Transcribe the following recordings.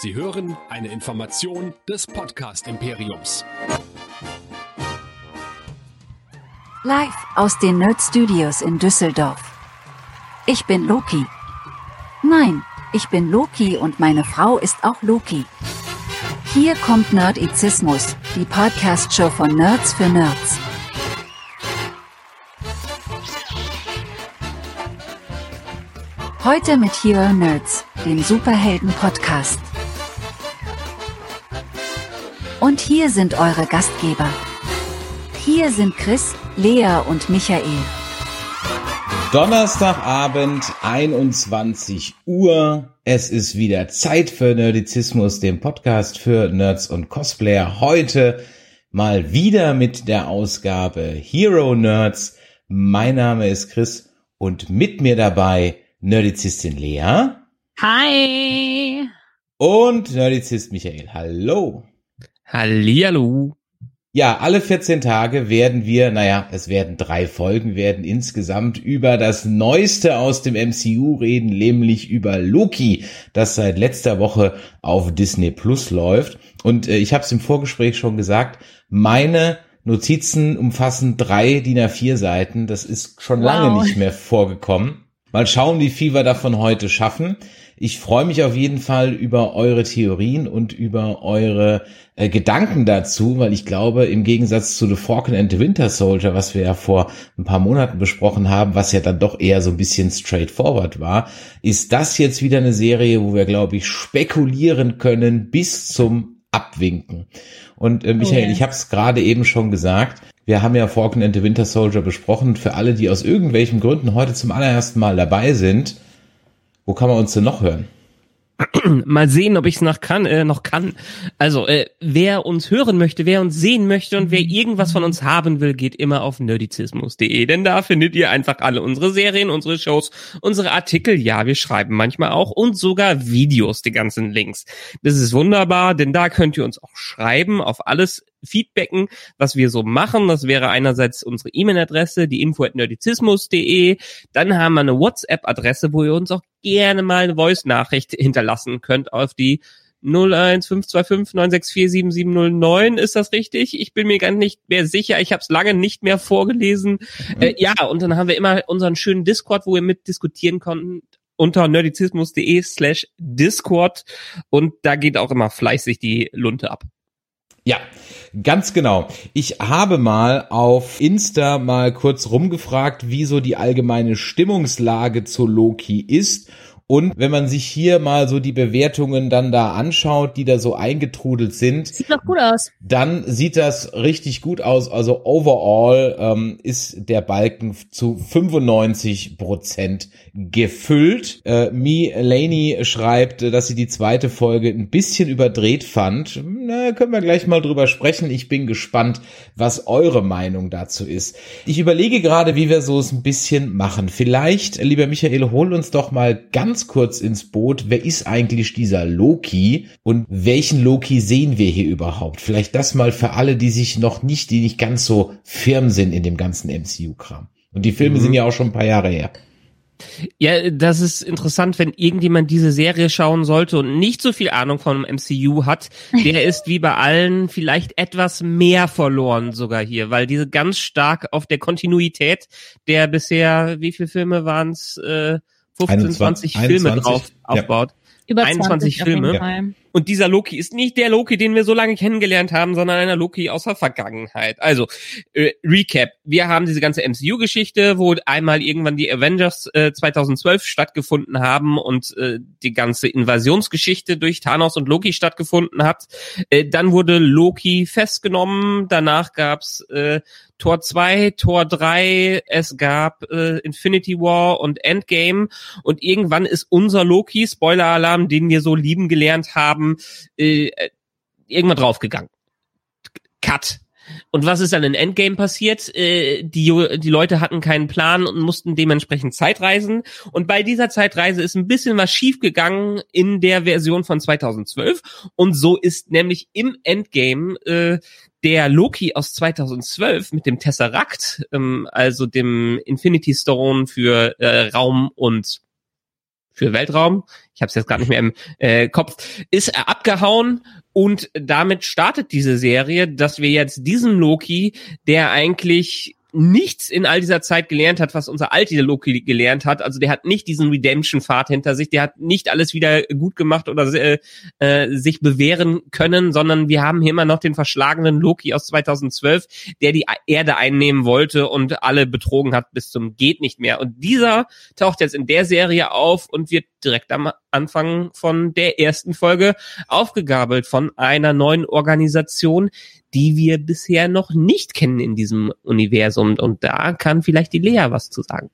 Sie hören eine Information des Podcast Imperiums. Live aus den Nerd Studios in Düsseldorf. Ich bin Loki. Nein, ich bin Loki und meine Frau ist auch Loki. Hier kommt Nerdizismus, die Podcast-Show von Nerds für Nerds. Heute mit Hero Nerds, dem Superhelden-Podcast. Und hier sind eure Gastgeber. Hier sind Chris, Lea und Michael. Donnerstagabend, 21 Uhr. Es ist wieder Zeit für Nerdizismus, dem Podcast für Nerds und Cosplayer. Heute mal wieder mit der Ausgabe Hero Nerds. Mein Name ist Chris und mit mir dabei Nerdizistin Lea. Hi. Und Nerdizist Michael. Hallo. Hallihallo. Ja, alle 14 Tage werden wir, naja, es werden drei Folgen, werden insgesamt über das Neueste aus dem MCU reden, nämlich über Loki, das seit letzter Woche auf Disney Plus läuft. Und äh, ich habe es im Vorgespräch schon gesagt, meine Notizen umfassen drei DIN A4 Seiten. Das ist schon wow. lange nicht mehr vorgekommen. Mal schauen, wie viel wir davon heute schaffen. Ich freue mich auf jeden Fall über eure Theorien und über eure äh, Gedanken dazu, weil ich glaube, im Gegensatz zu The Falcon and the Winter Soldier, was wir ja vor ein paar Monaten besprochen haben, was ja dann doch eher so ein bisschen straightforward war, ist das jetzt wieder eine Serie, wo wir, glaube ich, spekulieren können bis zum Abwinken. Und äh, Michael, oh yeah. ich habe es gerade eben schon gesagt, wir haben ja Falcon and the Winter Soldier besprochen. Für alle, die aus irgendwelchen Gründen heute zum allerersten Mal dabei sind, wo kann man uns denn noch hören? Mal sehen, ob ich es noch kann, äh, noch kann. Also, äh, wer uns hören möchte, wer uns sehen möchte und wer irgendwas von uns haben will, geht immer auf nerdizismus.de, denn da findet ihr einfach alle unsere Serien, unsere Shows, unsere Artikel. Ja, wir schreiben manchmal auch und sogar Videos, die ganzen Links. Das ist wunderbar, denn da könnt ihr uns auch schreiben auf alles feedbacken, was wir so machen. Das wäre einerseits unsere E-Mail-Adresse, die info at nerdizismus.de. Dann haben wir eine WhatsApp-Adresse, wo ihr uns auch gerne mal eine Voice-Nachricht hinterlassen könnt auf die 0152596477009 ist das richtig? Ich bin mir gar nicht mehr sicher. Ich habe es lange nicht mehr vorgelesen. Mhm. Äh, ja, und dann haben wir immer unseren schönen Discord, wo ihr mitdiskutieren könnt unter nerdizismus.de slash Discord und da geht auch immer fleißig die Lunte ab. Ja, ganz genau. Ich habe mal auf Insta mal kurz rumgefragt, wie so die allgemeine Stimmungslage zu Loki ist und wenn man sich hier mal so die Bewertungen dann da anschaut, die da so eingetrudelt sind. Sieht doch gut aus. Dann sieht das richtig gut aus. Also overall ähm, ist der Balken zu 95 Prozent gefüllt. Äh, Mi Laney schreibt, dass sie die zweite Folge ein bisschen überdreht fand. Na, können wir gleich mal drüber sprechen. Ich bin gespannt, was eure Meinung dazu ist. Ich überlege gerade, wie wir so es ein bisschen machen. Vielleicht, lieber Michael, hol uns doch mal ganz ganz kurz ins Boot. Wer ist eigentlich dieser Loki und welchen Loki sehen wir hier überhaupt? Vielleicht das mal für alle, die sich noch nicht, die nicht ganz so firm sind in dem ganzen MCU-Kram. Und die Filme mhm. sind ja auch schon ein paar Jahre her. Ja, das ist interessant, wenn irgendjemand diese Serie schauen sollte und nicht so viel Ahnung vom MCU hat, der ist wie bei allen vielleicht etwas mehr verloren sogar hier, weil diese ganz stark auf der Kontinuität der bisher, wie viele Filme waren es, äh, 15, 20 Filme 21, drauf aufbaut. Über 21 Filme. Und dieser Loki ist nicht der Loki, den wir so lange kennengelernt haben, sondern einer Loki aus der Vergangenheit. Also, äh, Recap. Wir haben diese ganze MCU-Geschichte, wo einmal irgendwann die Avengers äh, 2012 stattgefunden haben und äh, die ganze Invasionsgeschichte durch Thanos und Loki stattgefunden hat. Äh, dann wurde Loki festgenommen. Danach gab's äh, Tor 2, Tor 3, es gab äh, Infinity War und Endgame und irgendwann ist unser Loki, Spoiler-Alarm, den wir so lieben gelernt haben, äh, irgendwann draufgegangen. Cut. Und was ist dann in Endgame passiert? Äh, die, die Leute hatten keinen Plan und mussten dementsprechend Zeitreisen. Und bei dieser Zeitreise ist ein bisschen was schiefgegangen in der Version von 2012. Und so ist nämlich im Endgame äh, der Loki aus 2012 mit dem Tesseract, ähm, also dem Infinity Stone für äh, Raum und für Weltraum, ich habe es jetzt gerade nicht mehr im äh, Kopf, ist er abgehauen und damit startet diese Serie, dass wir jetzt diesen Loki, der eigentlich nichts in all dieser Zeit gelernt hat, was unser alter Loki gelernt hat. Also der hat nicht diesen Redemption-Pfad hinter sich, der hat nicht alles wieder gut gemacht oder äh, äh, sich bewähren können, sondern wir haben hier immer noch den verschlagenen Loki aus 2012, der die Erde einnehmen wollte und alle betrogen hat bis zum geht nicht mehr. Und dieser taucht jetzt in der Serie auf und wird direkt am Anfang von der ersten Folge aufgegabelt von einer neuen Organisation, die wir bisher noch nicht kennen in diesem Universum. Und da kann vielleicht die Lea was zu sagen.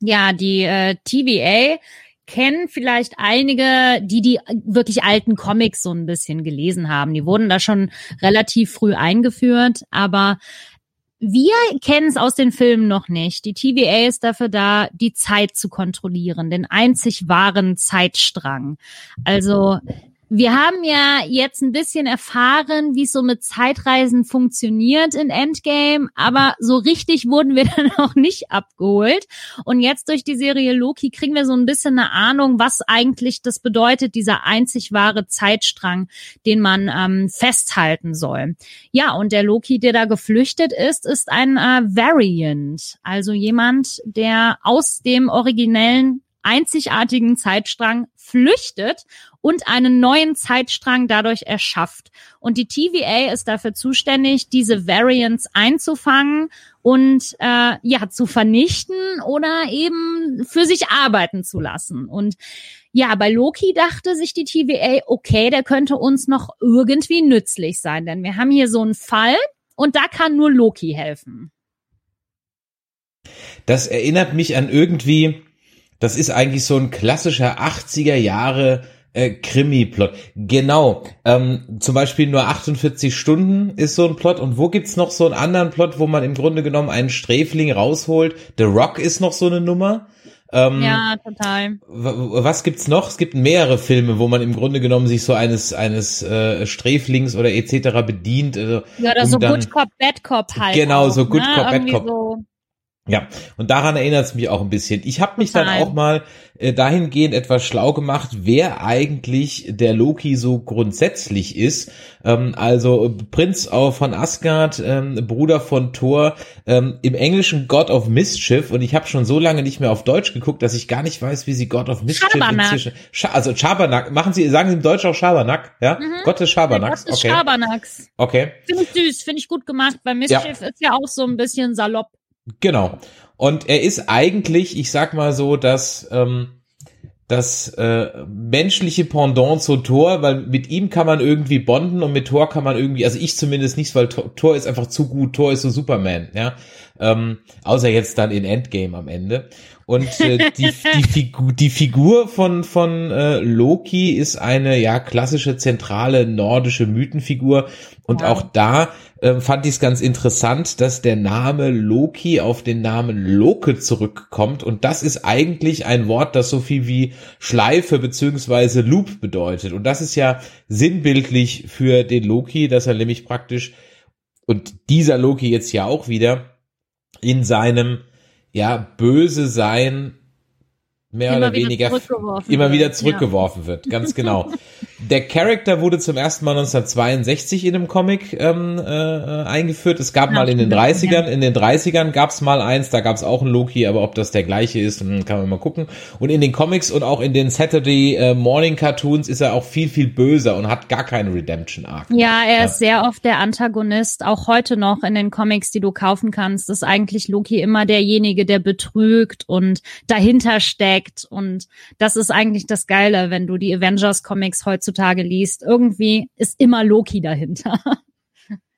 Ja, die äh, TVA kennen vielleicht einige, die die wirklich alten Comics so ein bisschen gelesen haben. Die wurden da schon relativ früh eingeführt, aber wir kennen es aus den Filmen noch nicht. Die TVA ist dafür da, die Zeit zu kontrollieren, den einzig wahren Zeitstrang. Also wir haben ja jetzt ein bisschen erfahren, wie es so mit Zeitreisen funktioniert in Endgame, aber so richtig wurden wir dann auch nicht abgeholt. Und jetzt durch die Serie Loki kriegen wir so ein bisschen eine Ahnung, was eigentlich das bedeutet, dieser einzig wahre Zeitstrang, den man ähm, festhalten soll. Ja, und der Loki, der da geflüchtet ist, ist ein äh, Variant, also jemand, der aus dem originellen einzigartigen Zeitstrang flüchtet und einen neuen Zeitstrang dadurch erschafft. Und die TVA ist dafür zuständig, diese Variants einzufangen und äh, ja zu vernichten oder eben für sich arbeiten zu lassen. Und ja, bei Loki dachte sich die TVA, okay, der könnte uns noch irgendwie nützlich sein, denn wir haben hier so einen Fall und da kann nur Loki helfen. Das erinnert mich an irgendwie das ist eigentlich so ein klassischer 80er Jahre äh, Krimi-Plot. Genau. Ähm, zum Beispiel nur 48 Stunden ist so ein Plot. Und wo gibt's noch so einen anderen Plot, wo man im Grunde genommen einen Sträfling rausholt? The Rock ist noch so eine Nummer. Ähm, ja, total. Was gibt's noch? Es gibt mehrere Filme, wo man im Grunde genommen sich so eines eines äh, Sträflings oder etc. bedient. Also, ja, oder um so dann, Good Cop, Bad Cop halt. Genau, auch, so Good ne? Cop, Bad Cop. So ja, und daran erinnert es mich auch ein bisschen. Ich habe mich dann auch mal äh, dahingehend etwas schlau gemacht, wer eigentlich der Loki so grundsätzlich ist. Ähm, also Prinz von Asgard, ähm, Bruder von Thor, ähm, im Englischen God of Mischief. Und ich habe schon so lange nicht mehr auf Deutsch geguckt, dass ich gar nicht weiß, wie sie God of Mischief Schabernack. inzwischen. Scha also Schabernack. Machen Sie, sagen Sie im Deutsch auch Schabernack, ja? Mhm. Gott des Schabernacks. Gott des okay. Schabernacks. Okay. Finde ich süß, finde ich gut gemacht, weil Mischief ja. ist ja auch so ein bisschen salopp. Genau. Und er ist eigentlich, ich sag mal so, dass ähm, das äh, menschliche Pendant zu Thor, weil mit ihm kann man irgendwie bonden und mit Thor kann man irgendwie, also ich zumindest nicht, weil Thor ist einfach zu gut, Thor ist so Superman, ja. Ähm, außer jetzt dann in Endgame am Ende. Und äh, die, die, Figur, die Figur von, von äh, Loki ist eine ja klassische zentrale nordische Mythenfigur. Und ja. auch da äh, fand ich es ganz interessant, dass der Name Loki auf den Namen Loke zurückkommt. Und das ist eigentlich ein Wort, das so viel wie Schleife beziehungsweise Loop bedeutet. Und das ist ja sinnbildlich für den Loki, dass er nämlich praktisch, und dieser Loki jetzt ja auch wieder, in seinem ja, böse sein mehr immer oder weniger immer wieder zurückgeworfen ja. wird, ganz genau. Der Charakter wurde zum ersten Mal 1962 in einem Comic ähm, äh, eingeführt. Es gab mal in den 30ern, in den 30ern gab es mal eins, da gab es auch einen Loki, aber ob das der gleiche ist, hm, kann man mal gucken. Und in den Comics und auch in den Saturday äh, Morning Cartoons ist er auch viel, viel böser und hat gar keine Redemption Arc. Ja, er ja. ist sehr oft der Antagonist, auch heute noch in den Comics, die du kaufen kannst, ist eigentlich Loki immer derjenige, der betrügt und dahinter steckt. Und das ist eigentlich das Geile, wenn du die Avengers Comics heutzutage heutzutage liest, irgendwie ist immer Loki dahinter.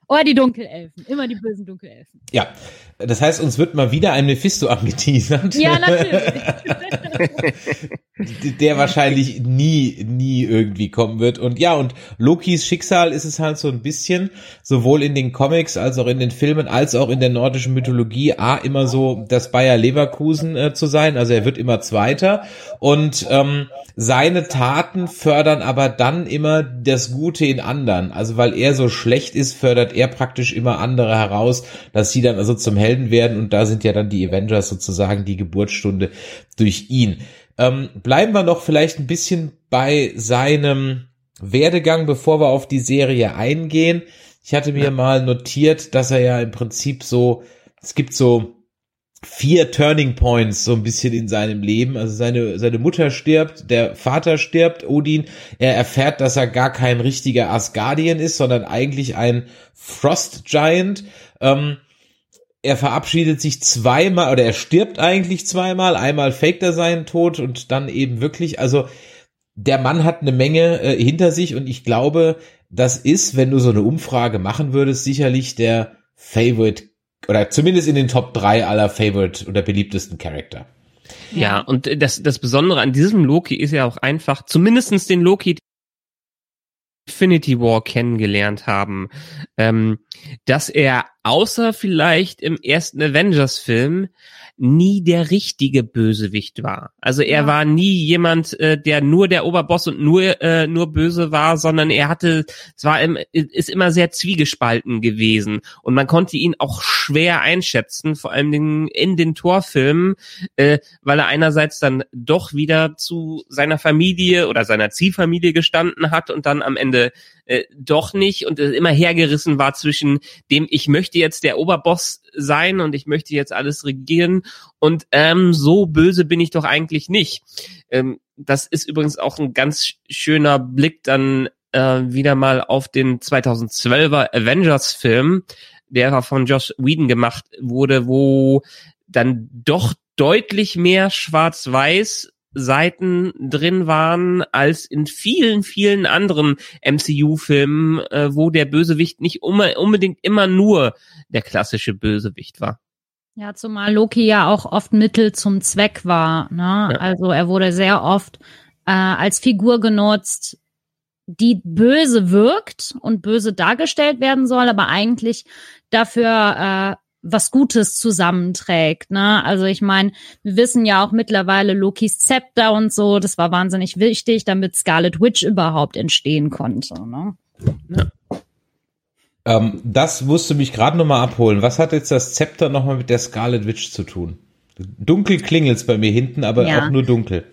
Oder die Dunkelelfen, immer die bösen Dunkelelfen. Ja, das heißt, uns wird mal wieder ein Mephisto angeteasert. Ja, natürlich. der wahrscheinlich nie, nie irgendwie kommen wird. Und ja, und Lokis Schicksal ist es halt so ein bisschen, sowohl in den Comics als auch in den Filmen, als auch in der nordischen Mythologie, A, immer so das Bayer Leverkusen äh, zu sein. Also er wird immer Zweiter. Und ähm, seine Taten fördern aber dann immer das Gute in anderen. Also weil er so schlecht ist, fördert er praktisch immer andere heraus, dass sie dann also zum Helden werden. Und da sind ja dann die Avengers sozusagen die Geburtsstunde durch ihn. Ähm, bleiben wir noch vielleicht ein bisschen bei seinem Werdegang, bevor wir auf die Serie eingehen. Ich hatte mir ja. mal notiert, dass er ja im Prinzip so, es gibt so vier Turning Points so ein bisschen in seinem Leben. Also seine, seine Mutter stirbt, der Vater stirbt, Odin. Er erfährt, dass er gar kein richtiger Asgardian ist, sondern eigentlich ein Frost Giant. Ähm, er verabschiedet sich zweimal oder er stirbt eigentlich zweimal. Einmal faked er seinen Tod und dann eben wirklich, also der Mann hat eine Menge äh, hinter sich und ich glaube, das ist, wenn du so eine Umfrage machen würdest, sicherlich der Favorite oder zumindest in den Top 3 aller Favorite oder beliebtesten Charakter. Ja, und das, das Besondere an diesem Loki ist ja auch einfach, zumindestens den Loki, Infinity War kennengelernt haben, ähm, dass er außer vielleicht im ersten Avengers-Film nie der richtige Bösewicht war. Also er ja. war nie jemand, äh, der nur der Oberboss und nur äh, nur böse war, sondern er hatte, es war im, ist immer sehr zwiegespalten gewesen und man konnte ihn auch schwer einschätzen, vor allem in, in den Torfilmen, äh, weil er einerseits dann doch wieder zu seiner Familie oder seiner Zielfamilie gestanden hat und dann am Ende äh, doch nicht und immer hergerissen war zwischen dem, ich möchte jetzt der Oberboss sein und ich möchte jetzt alles regieren und ähm, so böse bin ich doch eigentlich nicht. Ähm, das ist übrigens auch ein ganz schöner Blick dann äh, wieder mal auf den 2012er Avengers-Film, der von Josh Whedon gemacht wurde, wo dann doch deutlich mehr schwarz-weiß Seiten drin waren als in vielen, vielen anderen MCU-Filmen, äh, wo der Bösewicht nicht unbedingt immer nur der klassische Bösewicht war. Ja, zumal Loki ja auch oft Mittel zum Zweck war. Ne? Ja. Also er wurde sehr oft äh, als Figur genutzt, die böse wirkt und böse dargestellt werden soll, aber eigentlich dafür äh, was Gutes zusammenträgt. Ne? Also ich meine, wir wissen ja auch mittlerweile Lokis Zepter und so, das war wahnsinnig wichtig, damit Scarlet Witch überhaupt entstehen konnte. Ne? Ja. Ähm, das musste mich gerade nochmal abholen. Was hat jetzt das Zepter nochmal mit der Scarlet Witch zu tun? Dunkel klingelt's bei mir hinten, aber ja. auch nur dunkel.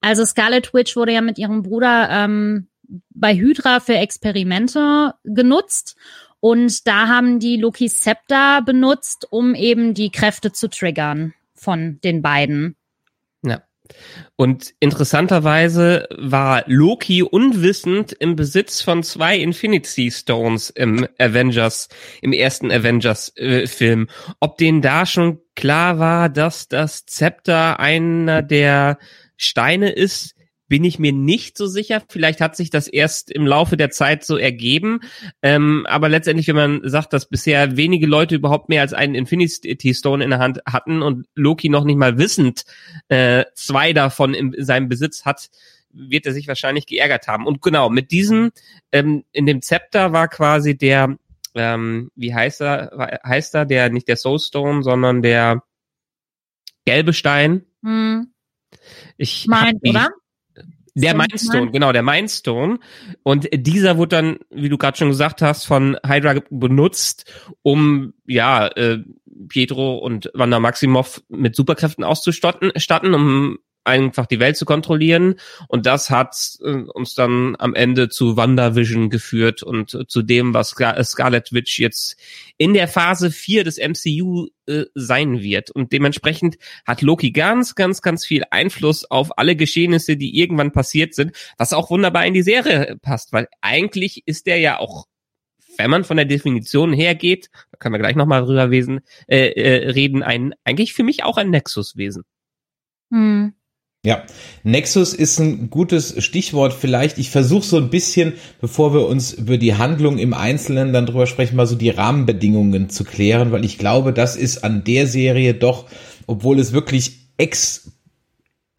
Also Scarlet Witch wurde ja mit ihrem Bruder ähm, bei Hydra für Experimente genutzt und da haben die Loki Scepter benutzt, um eben die Kräfte zu triggern von den beiden. Ja. Und interessanterweise war Loki unwissend im Besitz von zwei Infinity Stones im Avengers, im ersten Avengers-Film. Äh, Ob denen da schon klar war, dass das Zepter einer der Steine ist, bin ich mir nicht so sicher. Vielleicht hat sich das erst im Laufe der Zeit so ergeben. Ähm, aber letztendlich, wenn man sagt, dass bisher wenige Leute überhaupt mehr als einen Infinity Stone in der Hand hatten und Loki noch nicht mal wissend äh, zwei davon in seinem Besitz hat, wird er sich wahrscheinlich geärgert haben. Und genau, mit diesem, ähm, in dem Zepter war quasi der, ähm, wie heißt er, heißt er, der, nicht der Soulstone, sondern der gelbe Stein. Hm. Ich mein, oder? Der Mindstone, genau, der Mindstone. Und dieser wurde dann, wie du gerade schon gesagt hast, von Hydra benutzt, um ja äh, Pietro und Wanda Maximoff mit Superkräften auszustatten, um einfach die Welt zu kontrollieren. Und das hat äh, uns dann am Ende zu WandaVision geführt und äh, zu dem, was Scar Scarlet Witch jetzt in der Phase 4 des MCU äh, sein wird. Und dementsprechend hat Loki ganz, ganz, ganz viel Einfluss auf alle Geschehnisse, die irgendwann passiert sind, was auch wunderbar in die Serie passt, weil eigentlich ist der ja auch wenn man von der Definition hergeht, da können wir gleich nochmal drüber wesen, äh, äh, reden, ein, eigentlich für mich auch ein Nexuswesen. Hm. Ja, Nexus ist ein gutes Stichwort vielleicht. Ich versuche so ein bisschen, bevor wir uns über die Handlung im Einzelnen dann drüber sprechen, mal so die Rahmenbedingungen zu klären, weil ich glaube, das ist an der Serie doch, obwohl es wirklich ex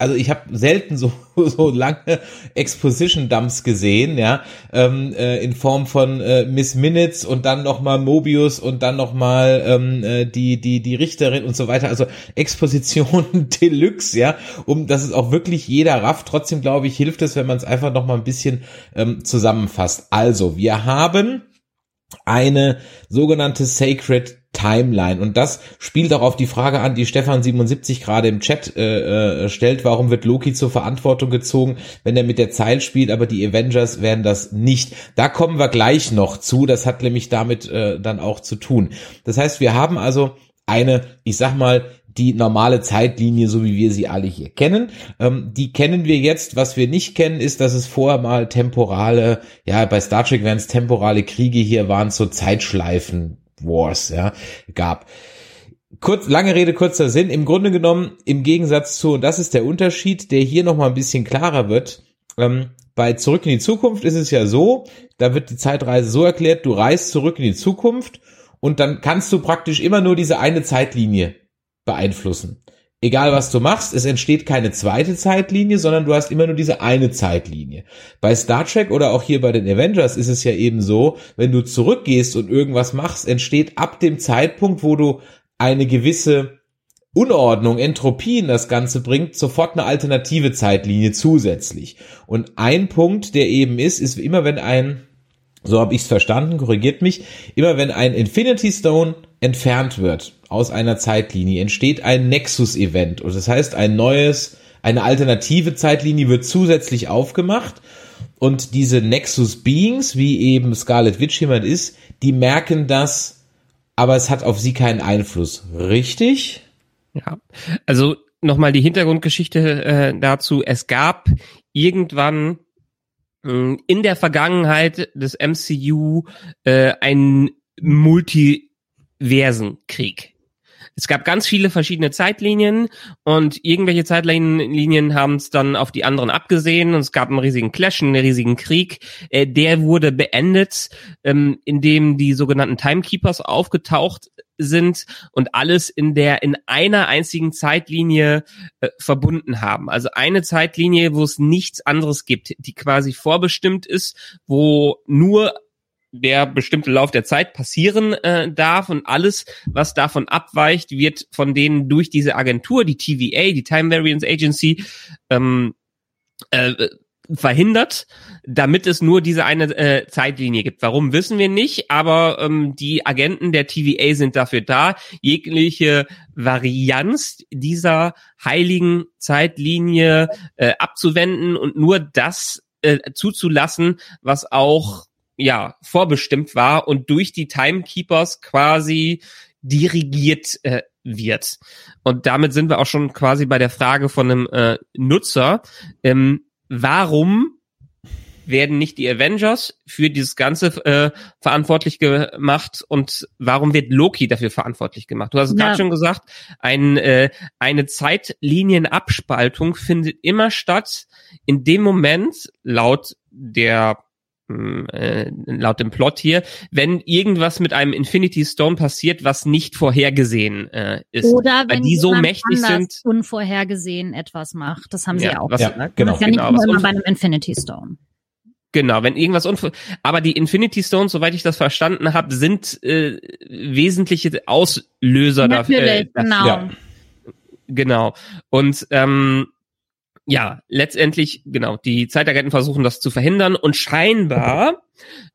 also ich habe selten so so lange Exposition Dumps gesehen, ja, ähm, äh, in Form von äh, Miss Minutes und dann noch mal Mobius und dann noch mal ähm, äh, die die die Richterin und so weiter. Also Exposition Deluxe, ja, um dass es auch wirklich jeder rafft. Trotzdem glaube ich hilft es, wenn man es einfach noch mal ein bisschen ähm, zusammenfasst. Also wir haben eine sogenannte Sacred Timeline. Und das spielt auch auf die Frage an, die Stefan77 gerade im Chat äh, äh, stellt, warum wird Loki zur Verantwortung gezogen, wenn er mit der Zeit spielt, aber die Avengers werden das nicht. Da kommen wir gleich noch zu, das hat nämlich damit äh, dann auch zu tun. Das heißt, wir haben also eine, ich sag mal, die normale Zeitlinie, so wie wir sie alle hier kennen. Ähm, die kennen wir jetzt. Was wir nicht kennen, ist, dass es vorher mal temporale, ja, bei Star Trek wären es temporale Kriege, hier waren so Zeitschleifen Wars, ja, gab. Kurz, lange Rede, kurzer Sinn. Im Grunde genommen, im Gegensatz zu, und das ist der Unterschied, der hier nochmal ein bisschen klarer wird, ähm, bei Zurück in die Zukunft ist es ja so, da wird die Zeitreise so erklärt, du reist zurück in die Zukunft und dann kannst du praktisch immer nur diese eine Zeitlinie beeinflussen. Egal was du machst, es entsteht keine zweite Zeitlinie, sondern du hast immer nur diese eine Zeitlinie. Bei Star Trek oder auch hier bei den Avengers ist es ja eben so, wenn du zurückgehst und irgendwas machst, entsteht ab dem Zeitpunkt, wo du eine gewisse Unordnung, Entropie in das Ganze bringt, sofort eine alternative Zeitlinie zusätzlich. Und ein Punkt, der eben ist, ist immer wenn ein, so habe ich es verstanden, korrigiert mich, immer wenn ein Infinity Stone entfernt wird aus einer Zeitlinie, entsteht ein Nexus-Event. Und das heißt, ein neues, eine alternative Zeitlinie wird zusätzlich aufgemacht. Und diese Nexus Beings, wie eben Scarlet Witch jemand ist, die merken das, aber es hat auf sie keinen Einfluss. Richtig? Ja. Also nochmal die Hintergrundgeschichte äh, dazu. Es gab irgendwann in der Vergangenheit des MCU äh, ein Multiversenkrieg. Es gab ganz viele verschiedene Zeitlinien und irgendwelche Zeitlinien haben es dann auf die anderen abgesehen und es gab einen riesigen Clash, einen riesigen Krieg. Äh, der wurde beendet, ähm, indem die sogenannten Timekeepers aufgetaucht sind und alles in der in einer einzigen Zeitlinie äh, verbunden haben. Also eine Zeitlinie, wo es nichts anderes gibt, die quasi vorbestimmt ist, wo nur der bestimmte Lauf der Zeit passieren äh, darf und alles, was davon abweicht, wird von denen durch diese Agentur, die TVA, die Time Variance Agency, ähm, äh, verhindert, damit es nur diese eine äh, Zeitlinie gibt. Warum wissen wir nicht, aber ähm, die Agenten der TVA sind dafür da, jegliche Varianz dieser heiligen Zeitlinie äh, abzuwenden und nur das äh, zuzulassen, was auch ja vorbestimmt war und durch die Timekeepers quasi dirigiert äh, wird. Und damit sind wir auch schon quasi bei der Frage von einem äh, Nutzer. Ähm, warum werden nicht die Avengers für dieses Ganze äh, verantwortlich gemacht und warum wird Loki dafür verantwortlich gemacht? Du hast es ja. gerade schon gesagt, ein, äh, eine Zeitlinienabspaltung findet immer statt in dem Moment, laut der äh, laut dem Plot hier, wenn irgendwas mit einem Infinity Stone passiert, was nicht vorhergesehen äh, ist. Oder wenn die so mächtig sind. unvorhergesehen etwas macht. Das haben sie ja auch. Was, ja, genau. Das ist ja nicht genau, immer bei einem Infinity Stone. Genau, wenn irgendwas unver aber die Infinity Stones, soweit ich das verstanden habe, sind äh, wesentliche Auslöser dafür. Äh, genau. Ja. Genau. Und ähm, ja, letztendlich, genau, die Zeitagenten versuchen das zu verhindern und scheinbar,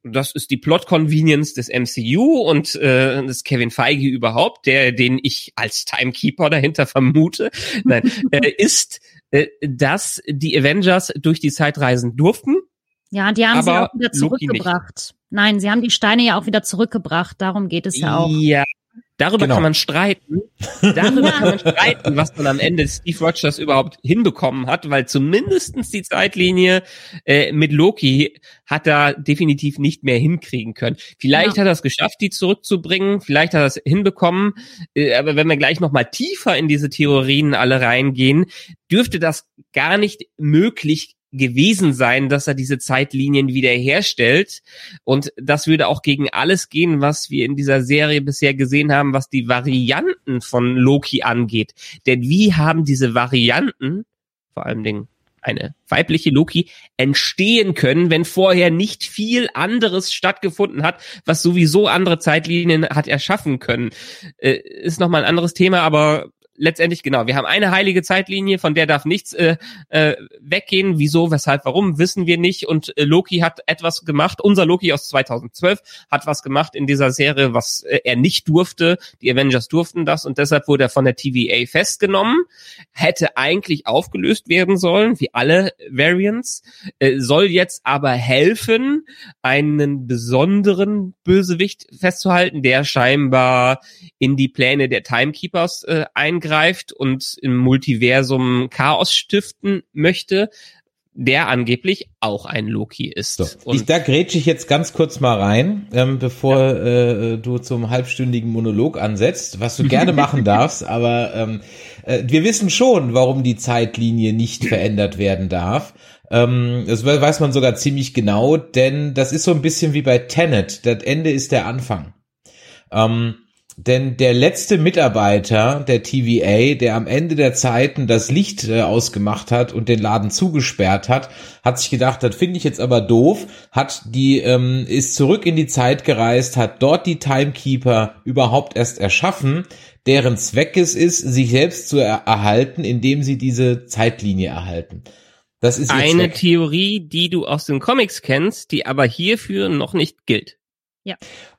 das ist die Plot-Convenience des MCU und äh, des Kevin Feige überhaupt, der, den ich als Timekeeper dahinter vermute, nein, äh, ist, äh, dass die Avengers durch die Zeit reisen durften. Ja, die haben sie auch wieder zurückgebracht. Nein, sie haben die Steine ja auch wieder zurückgebracht. Darum geht es ja auch. Ja, Darüber genau. kann man streiten. Darüber kann man streiten, was man am Ende Steve Rogers überhaupt hinbekommen hat, weil zumindestens die Zeitlinie äh, mit Loki hat er definitiv nicht mehr hinkriegen können. Vielleicht ja. hat er es geschafft, die zurückzubringen, vielleicht hat er es hinbekommen, äh, aber wenn wir gleich nochmal tiefer in diese Theorien alle reingehen, dürfte das gar nicht möglich gewesen sein, dass er diese Zeitlinien wiederherstellt. Und das würde auch gegen alles gehen, was wir in dieser Serie bisher gesehen haben, was die Varianten von Loki angeht. Denn wie haben diese Varianten, vor allen Dingen eine weibliche Loki, entstehen können, wenn vorher nicht viel anderes stattgefunden hat, was sowieso andere Zeitlinien hat erschaffen können. Äh, ist nochmal ein anderes Thema, aber letztendlich genau, wir haben eine heilige Zeitlinie, von der darf nichts äh, äh, weggehen. Wieso, weshalb, warum, wissen wir nicht. Und äh, Loki hat etwas gemacht, unser Loki aus 2012 hat was gemacht in dieser Serie, was äh, er nicht durfte. Die Avengers durften das und deshalb wurde er von der TVA festgenommen. Hätte eigentlich aufgelöst werden sollen, wie alle Variants, äh, soll jetzt aber helfen, einen besonderen Bösewicht festzuhalten, der scheinbar in die Pläne der Timekeepers äh, eingreift und im Multiversum Chaos stiften möchte, der angeblich auch ein Loki ist. So, ich, da grätsche ich jetzt ganz kurz mal rein, ähm, bevor ja. äh, du zum halbstündigen Monolog ansetzt, was du gerne machen darfst, aber ähm, äh, wir wissen schon, warum die Zeitlinie nicht verändert werden darf. Ähm, das weiß man sogar ziemlich genau, denn das ist so ein bisschen wie bei Tenet. Das Ende ist der Anfang. Ähm, denn der letzte Mitarbeiter der TVA, der am Ende der Zeiten das Licht äh, ausgemacht hat und den Laden zugesperrt hat, hat sich gedacht, das finde ich jetzt aber doof, hat die, ähm, ist zurück in die Zeit gereist, hat dort die Timekeeper überhaupt erst erschaffen, deren Zweck es ist, sich selbst zu er erhalten, indem sie diese Zeitlinie erhalten. Das ist eine Zweck. Theorie, die du aus den Comics kennst, die aber hierfür noch nicht gilt. Ja.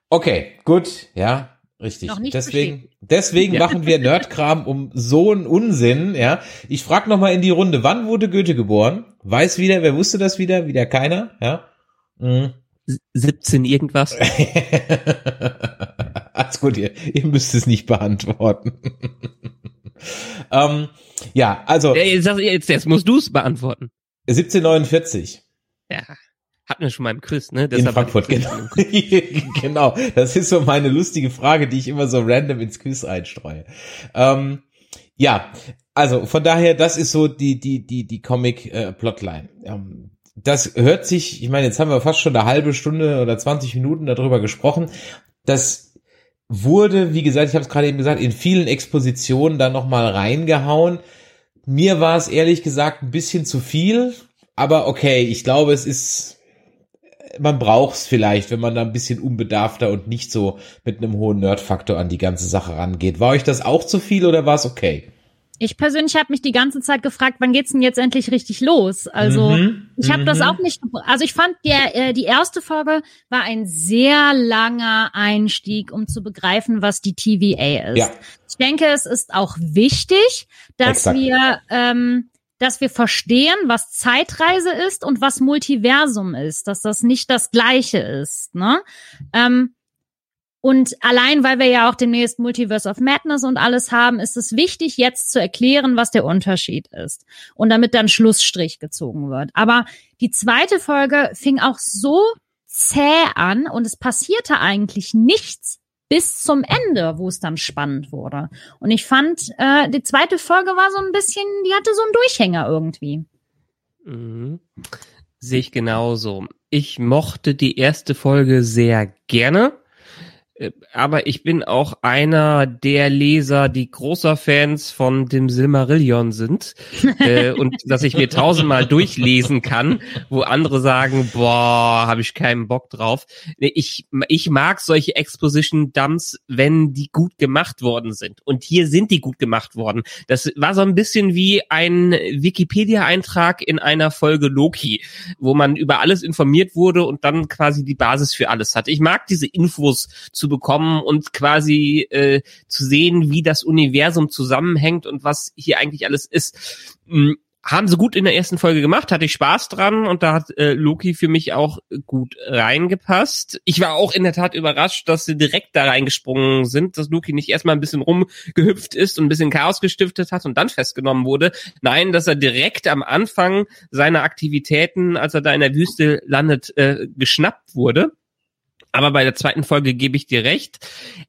Okay, gut, ja, Richtig. deswegen, deswegen ja. machen wir Nerdkram um so einen Unsinn, ja. Ich frage noch mal in die Runde, wann wurde Goethe geboren? Weiß wieder, wer wusste das wieder? Wieder keiner, ja. Mhm. 17 irgendwas. Alles gut, ihr, ihr müsst es nicht beantworten. ähm, ja, also. Jetzt, jetzt, jetzt musst du es beantworten. 1749. Ja. Hatten wir schon mal im Quiz, ne? Deshalb in Frankfurt, genau. genau. Das ist so meine lustige Frage, die ich immer so random ins Quiz einstreue. Ähm, ja, also von daher, das ist so die, die, die, die Comic-Plotline. Äh, ähm, das hört sich, ich meine, jetzt haben wir fast schon eine halbe Stunde oder 20 Minuten darüber gesprochen. Das wurde, wie gesagt, ich habe es gerade eben gesagt, in vielen Expositionen dann nochmal reingehauen. Mir war es ehrlich gesagt ein bisschen zu viel, aber okay, ich glaube, es ist man braucht's vielleicht, wenn man da ein bisschen unbedarfter und nicht so mit einem hohen Nerdfaktor an die ganze Sache rangeht. War euch das auch zu viel oder war es okay? Ich persönlich habe mich die ganze Zeit gefragt, wann geht's denn jetzt endlich richtig los? Also mhm, ich habe das mhm. auch nicht. Also ich fand der äh, die erste Folge war ein sehr langer Einstieg, um zu begreifen, was die TVA ist. Ja. Ich denke, es ist auch wichtig, dass Exakt. wir ähm, dass wir verstehen, was Zeitreise ist und was Multiversum ist, dass das nicht das Gleiche ist. Ne? Ähm, und allein, weil wir ja auch demnächst Multiverse of Madness und alles haben, ist es wichtig, jetzt zu erklären, was der Unterschied ist. Und damit dann Schlussstrich gezogen wird. Aber die zweite Folge fing auch so zäh an und es passierte eigentlich nichts bis zum Ende, wo es dann spannend wurde. Und ich fand, äh, die zweite Folge war so ein bisschen, die hatte so einen Durchhänger irgendwie. Mhm. Sehe ich genauso. Ich mochte die erste Folge sehr gerne. Äh, aber ich bin auch einer der Leser, die großer Fans von dem Silmarillion sind äh, und dass ich mir tausendmal durchlesen kann, wo andere sagen, boah, habe ich keinen Bock drauf. Ich, ich mag solche Exposition-Dumps, wenn die gut gemacht worden sind. Und hier sind die gut gemacht worden. Das war so ein bisschen wie ein Wikipedia-Eintrag in einer Folge Loki, wo man über alles informiert wurde und dann quasi die Basis für alles hatte. Ich mag diese Infos zu zu bekommen und quasi äh, zu sehen, wie das Universum zusammenhängt und was hier eigentlich alles ist. Hm, haben sie gut in der ersten Folge gemacht, hatte ich Spaß dran und da hat äh, Loki für mich auch gut reingepasst. Ich war auch in der Tat überrascht, dass sie direkt da reingesprungen sind, dass Loki nicht erstmal ein bisschen rumgehüpft ist und ein bisschen Chaos gestiftet hat und dann festgenommen wurde. Nein, dass er direkt am Anfang seiner Aktivitäten, als er da in der Wüste landet, äh, geschnappt wurde. Aber bei der zweiten Folge gebe ich dir recht.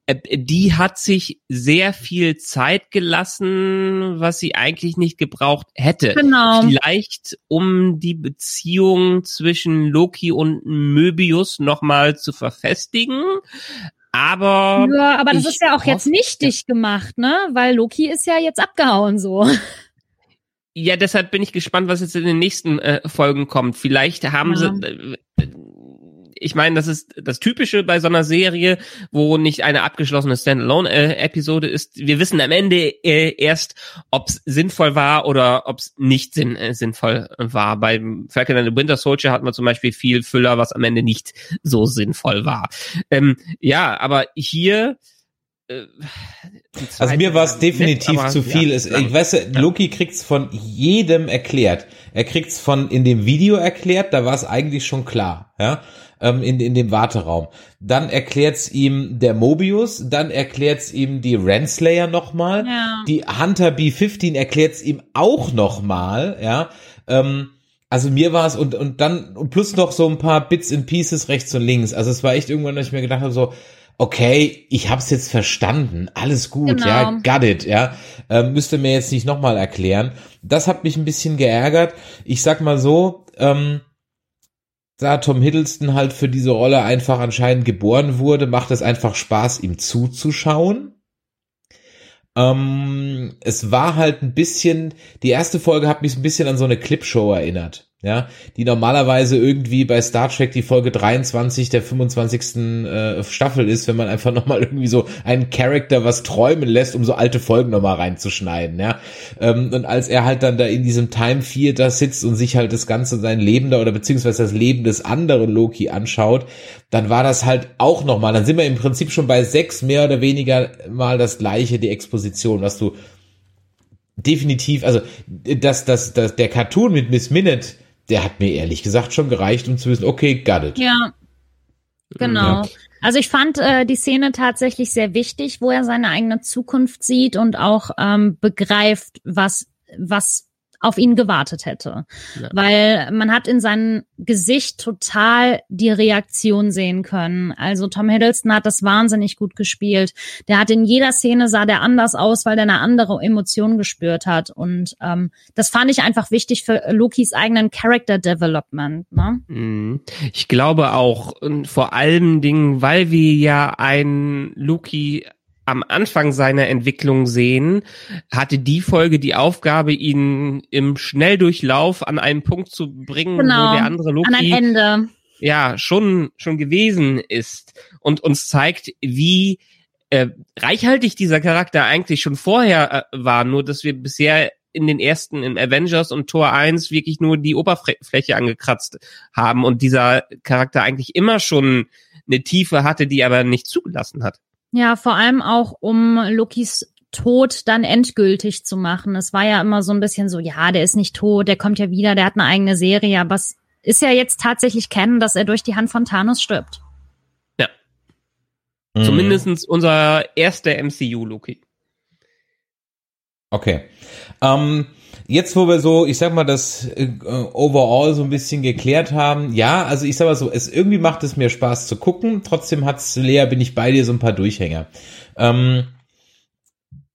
Äh, die hat sich sehr viel Zeit gelassen, was sie eigentlich nicht gebraucht hätte. Genau. Vielleicht um die Beziehung zwischen Loki und Möbius nochmal zu verfestigen. Aber. Ja, aber das ist ja auch jetzt nichtig gemacht, ne? Weil Loki ist ja jetzt abgehauen so. Ja, deshalb bin ich gespannt, was jetzt in den nächsten äh, Folgen kommt. Vielleicht haben ja. sie, äh, ich meine, das ist das Typische bei so einer Serie, wo nicht eine abgeschlossene Standalone-Episode ist. Wir wissen am Ende äh, erst, ob es sinnvoll war oder ob es nicht sinn, äh, sinnvoll war. Bei Falcon and the Winter Soldier hatten wir zum Beispiel viel Füller, was am Ende nicht so sinnvoll war. Ähm, ja, aber hier äh, also mir war es definitiv nett, zu viel. Ja, es, ich weiß, ja. Loki kriegt's von jedem erklärt. Er kriegt's von in dem Video erklärt, da war es eigentlich schon klar, ja, ähm, in, in dem Warteraum. Dann erklärt's ihm der Mobius, dann erklärt's ihm die Renslayer nochmal, ja. die Hunter B15 erklärt's ihm auch nochmal, ja. Ähm, also mir war es und und dann und plus noch so ein paar Bits and Pieces rechts und links. Also es war echt irgendwann, dass ich mir gedacht habe so okay, ich hab's jetzt verstanden, alles gut, genau. ja, got it, ja, ähm, müsste mir jetzt nicht nochmal erklären. Das hat mich ein bisschen geärgert. Ich sag mal so, ähm, da Tom Hiddleston halt für diese Rolle einfach anscheinend geboren wurde, macht es einfach Spaß, ihm zuzuschauen. Ähm, es war halt ein bisschen, die erste Folge hat mich ein bisschen an so eine Clipshow erinnert ja, die normalerweise irgendwie bei Star Trek die Folge 23 der 25. Äh, Staffel ist, wenn man einfach nochmal irgendwie so einen Charakter was träumen lässt, um so alte Folgen nochmal reinzuschneiden, ja. Ähm, und als er halt dann da in diesem Time Theater sitzt und sich halt das Ganze sein Leben da oder beziehungsweise das Leben des anderen Loki anschaut, dann war das halt auch nochmal, dann sind wir im Prinzip schon bei sechs mehr oder weniger mal das gleiche, die Exposition, was du definitiv, also dass das, das, der Cartoon mit Miss Minute der hat mir ehrlich gesagt schon gereicht, um zu wissen, okay, got it. Ja, genau. Ja. Also ich fand äh, die Szene tatsächlich sehr wichtig, wo er seine eigene Zukunft sieht und auch ähm, begreift, was was auf ihn gewartet hätte. Ja. Weil man hat in seinem Gesicht total die Reaktion sehen können. Also Tom Hiddleston hat das wahnsinnig gut gespielt. Der hat in jeder Szene sah der anders aus, weil der eine andere Emotion gespürt hat. Und ähm, das fand ich einfach wichtig für Lokis eigenen Character Development. Ne? Mhm. Ich glaube auch, und vor allen Dingen, weil wir ja ein Loki am Anfang seiner Entwicklung sehen, hatte die Folge die Aufgabe, ihn im Schnelldurchlauf an einen Punkt zu bringen, genau, wo der andere Loki an ein Ende. ja schon schon gewesen ist und uns zeigt, wie äh, reichhaltig dieser Charakter eigentlich schon vorher äh, war, nur dass wir bisher in den ersten in Avengers und Tor 1 wirklich nur die Oberfläche angekratzt haben und dieser Charakter eigentlich immer schon eine Tiefe hatte, die aber nicht zugelassen hat. Ja, vor allem auch, um Lokis Tod dann endgültig zu machen. Es war ja immer so ein bisschen so, ja, der ist nicht tot, der kommt ja wieder, der hat eine eigene Serie, aber es ist ja jetzt tatsächlich kennen, dass er durch die Hand von Thanos stirbt. Ja. Mhm. Zumindestens unser erster MCU-Loki. Okay. Ähm, jetzt, wo wir so, ich sag mal, das äh, overall so ein bisschen geklärt haben, ja, also ich sag mal so, es irgendwie macht es mir Spaß zu gucken. Trotzdem hat's, Lea, bin ich bei dir so ein paar Durchhänger. Ähm,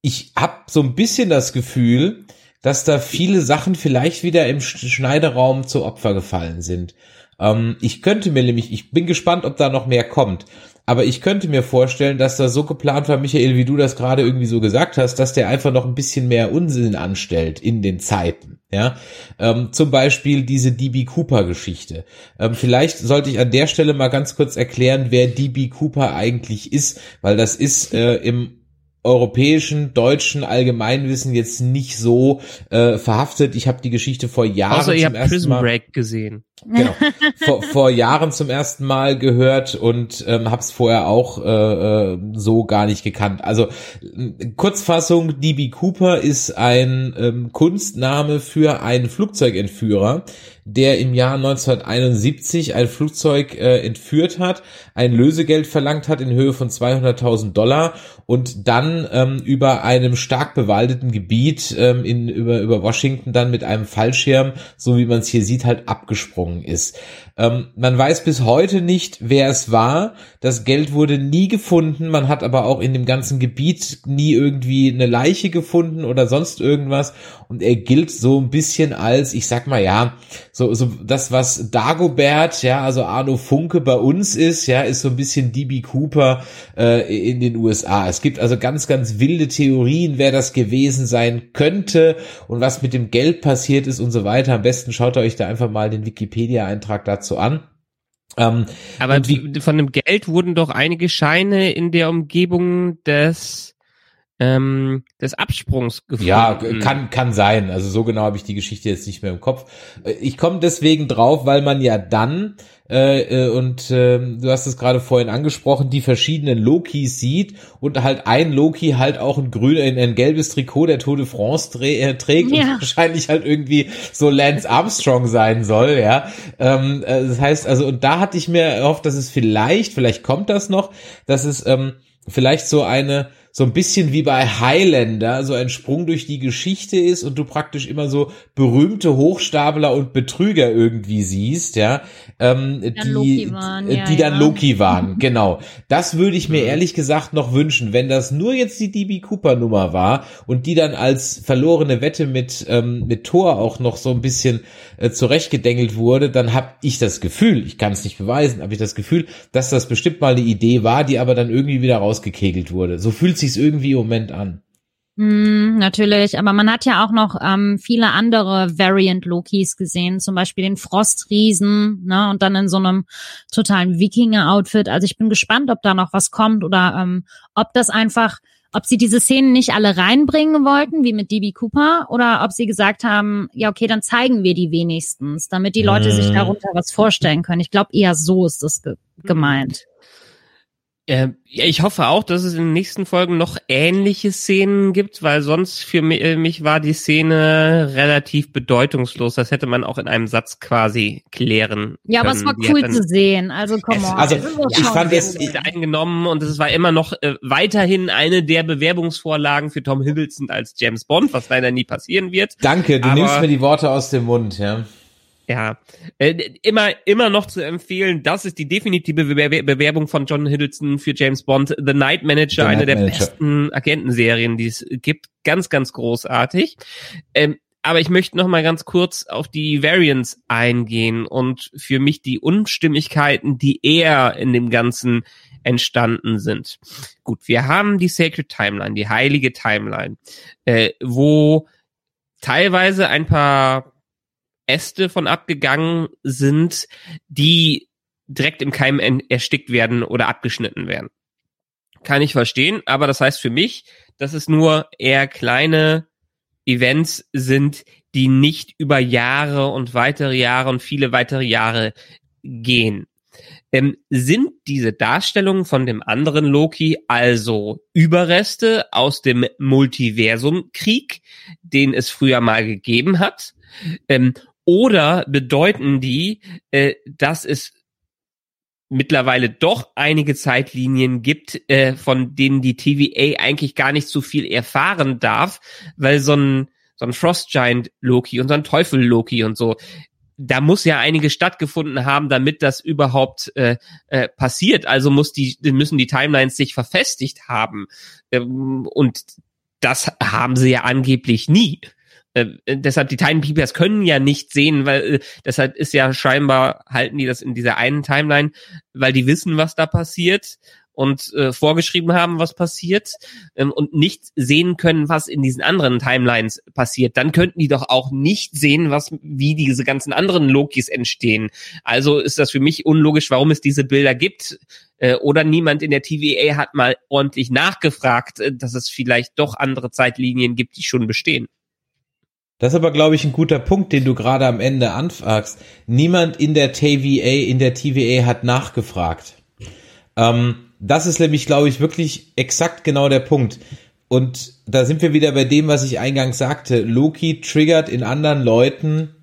ich habe so ein bisschen das Gefühl, dass da viele Sachen vielleicht wieder im Schneideraum zu Opfer gefallen sind. Ähm, ich könnte mir nämlich, ich bin gespannt, ob da noch mehr kommt. Aber ich könnte mir vorstellen, dass das so geplant war, Michael, wie du das gerade irgendwie so gesagt hast, dass der einfach noch ein bisschen mehr Unsinn anstellt in den Zeiten. Ja, ähm, zum Beispiel diese DB Cooper Geschichte. Ähm, vielleicht sollte ich an der Stelle mal ganz kurz erklären, wer DB Cooper eigentlich ist, weil das ist äh, im europäischen, deutschen Allgemeinwissen jetzt nicht so äh, verhaftet. Ich habe die Geschichte vor Jahren Außer ihr habt Prison Break gesehen. Genau, vor, vor Jahren zum ersten Mal gehört und ähm, habe es vorher auch äh, äh, so gar nicht gekannt. Also Kurzfassung: DB Cooper ist ein ähm, Kunstname für einen Flugzeugentführer, der im Jahr 1971 ein Flugzeug äh, entführt hat, ein Lösegeld verlangt hat in Höhe von 200.000 Dollar und dann ähm, über einem stark bewaldeten Gebiet ähm, in, über, über Washington dann mit einem Fallschirm, so wie man es hier sieht, halt abgesprungen ist. Ähm, man weiß bis heute nicht, wer es war. Das Geld wurde nie gefunden. Man hat aber auch in dem ganzen Gebiet nie irgendwie eine Leiche gefunden oder sonst irgendwas. Und er gilt so ein bisschen als, ich sag mal ja, so, so das, was Dagobert, ja, also Arno Funke bei uns ist, ja, ist so ein bisschen DB Cooper äh, in den USA. Es gibt also ganz, ganz wilde Theorien, wer das gewesen sein könnte und was mit dem Geld passiert ist und so weiter. Am besten schaut euch da einfach mal den Wikipedia-Eintrag dazu an. Ähm, Aber wie- von dem Geld wurden doch einige Scheine in der Umgebung des ähm, des Absprungs gefunden. Ja, kann, kann sein. Also so genau habe ich die Geschichte jetzt nicht mehr im Kopf. Äh, Ich komme deswegen drauf, weil man ja dann, äh, äh, und äh, du hast es gerade vorhin angesprochen, die verschiedenen Lokis sieht und halt ein Loki halt auch ein grün, ein, ein gelbes Trikot der Tour de France trä äh, trägt und Ja. wahrscheinlich halt irgendwie so Lance Armstrong sein soll, ja. Ähm, äh, das heißt, also, und da hatte ich mir erhofft, dass es vielleicht, vielleicht kommt das noch, dass es ähm, vielleicht so eine so ein bisschen wie bei Highlander so ein Sprung durch die Geschichte ist und du praktisch immer so berühmte Hochstapler und Betrüger irgendwie siehst, ja, ähm, die, Loki waren, äh, ja, die dann ja. Loki waren, genau. Das würde ich mir ehrlich gesagt noch wünschen, wenn das nur jetzt die DB Cooper Nummer war und die dann als verlorene Wette mit ähm, mit Thor auch noch so ein bisschen äh, zurechtgedengelt wurde, dann habe ich das Gefühl, ich kann es nicht beweisen, habe ich das Gefühl, dass das bestimmt mal eine Idee war, die aber dann irgendwie wieder rausgekegelt wurde. So fühlt sich's irgendwie im Moment an. Hm, natürlich, aber man hat ja auch noch ähm, viele andere Variant Lokis gesehen, zum Beispiel den Frostriesen, ne, und dann in so einem totalen Wikinger-Outfit. Also ich bin gespannt, ob da noch was kommt oder ähm, ob das einfach, ob sie diese Szenen nicht alle reinbringen wollten, wie mit DB Cooper, oder ob sie gesagt haben, ja okay, dann zeigen wir die wenigstens, damit die Leute sich Mhm. darunter was vorstellen können. Ich glaube eher so ist das ge gemeint. Äh, ja, ich hoffe auch, dass es in den nächsten Folgen noch ähnliche Szenen gibt, weil sonst für äh, mich war die Szene relativ bedeutungslos. Das hätte man auch in einem Satz quasi klären Ja, aber können. es war Die cool zu sehen. Also komm on. also, Das ist doch ich fand es- eingenommen und es war immer noch äh, weiterhin eine der Bewerbungsvorlagen für Tom Hiddleston als James Bond, was leider nie passieren wird. Danke, du Aber- nimmst mir die Worte aus dem Mund, ja. Ja, äh, immer immer noch zu empfehlen. Das ist die definitive Bewer Bewerbung von John Hiddleston für James Bond, The Night Manager, The eine Night der Manager. besten Agentenserien, die es gibt. Ganz, ganz großartig. Ähm, aber ich möchte noch mal ganz kurz auf die Variants eingehen und für mich die Unstimmigkeiten, die eher in dem Ganzen entstanden sind. Gut, wir haben die Sacred Timeline, die heilige Timeline, äh, wo teilweise ein paar Äste von abgegangen sind, die direkt im Keim erstickt werden oder abgeschnitten werden. Kann ich verstehen, aber das heißt für mich, dass es nur eher kleine Events sind, die nicht über Jahre und weitere Jahre und viele weitere Jahre gehen. Ähm, sind diese Darstellungen von dem anderen Loki also Überreste aus dem Multiversumkrieg, den es früher mal gegeben hat? Ähm, oder bedeuten die, äh, dass es mittlerweile doch einige Zeitlinien gibt, äh, von denen die TVA eigentlich gar nicht so viel erfahren darf, weil so ein, so ein Frost Giant Loki und so ein Teufel Loki und so, da muss ja einige stattgefunden haben, damit das überhaupt äh, äh, passiert. Also muss die, müssen die Timelines sich verfestigt haben. Ähm, und das haben sie ja angeblich nie. Äh, deshalb die Time Keepers können ja nicht sehen, weil äh, deshalb ist ja scheinbar halten die das in dieser einen Timeline, weil die wissen, was da passiert und äh, vorgeschrieben haben, was passiert ähm, und nicht sehen können, was in diesen anderen Timelines passiert. Dann könnten die doch auch nicht sehen, was wie diese ganzen anderen Lokis entstehen. Also ist das für mich unlogisch, warum es diese Bilder gibt. Äh, oder niemand in der TVA hat mal ordentlich nachgefragt, äh, dass es vielleicht doch andere Zeitlinien gibt, die schon bestehen. Das ist aber, glaube ich, ein guter Punkt, den du gerade am Ende anfragst. Niemand in der TVA, in der TVA hat nachgefragt. Ähm, das ist nämlich, glaube ich, wirklich exakt genau der Punkt. Und da sind wir wieder bei dem, was ich eingangs sagte. Loki triggert in anderen Leuten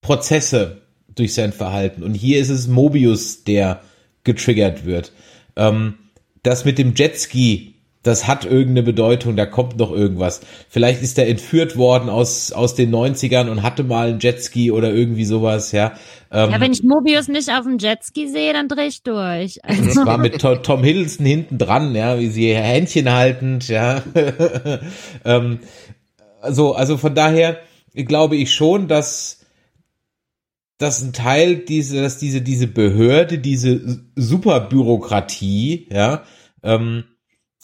Prozesse durch sein Verhalten. Und hier ist es Mobius, der getriggert wird. Ähm, das mit dem Jetski, das hat irgendeine Bedeutung, da kommt noch irgendwas. Vielleicht ist er entführt worden aus, aus den 90ern und hatte mal einen Jetski oder irgendwie sowas, ja. Ähm, Ja, wenn ich Mobius nicht auf dem Jetski sehe, dann drehe ich durch. das Also, war mit To- Tom Hiddleston hinten dran, ja, wie sie Händchen haltend, ja. ähm, so, also von daher glaube ich schon, dass dass ein Teil diese, dass diese diese Behörde, diese Superbürokratie, ja, ähm,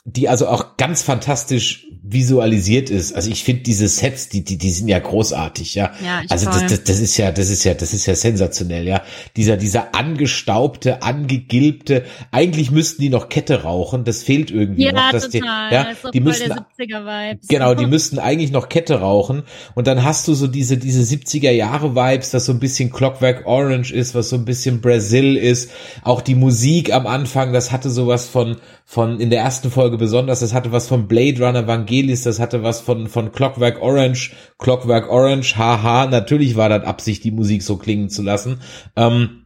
die also auch ganz fantastisch visualisiert ist. Also ich finde diese Sets, die, die, die sind ja großartig, ja. Ja, ich also das, das, das ist ja, das ist ja, das ist ja sensationell, ja. Dieser, dieser angestaubte, angegilbte, eigentlich müssten die noch Kette rauchen, das fehlt irgendwie Ja, noch. Dass total. Die, ja, das die 70er-Vibes. Genau, die müssten eigentlich noch Kette rauchen und dann hast du so diese diese 70er Jahre Vibes, das so ein bisschen Clockwork Orange ist, was so ein bisschen Brazil ist. Auch die Musik am Anfang, das hatte sowas von von in der ersten Folge besonders, das hatte was von Blade Runner Vangelis, das hatte was von von Clockwork Orange, Clockwork Orange, haha, natürlich war das Absicht, die Musik so klingen zu lassen. Ähm,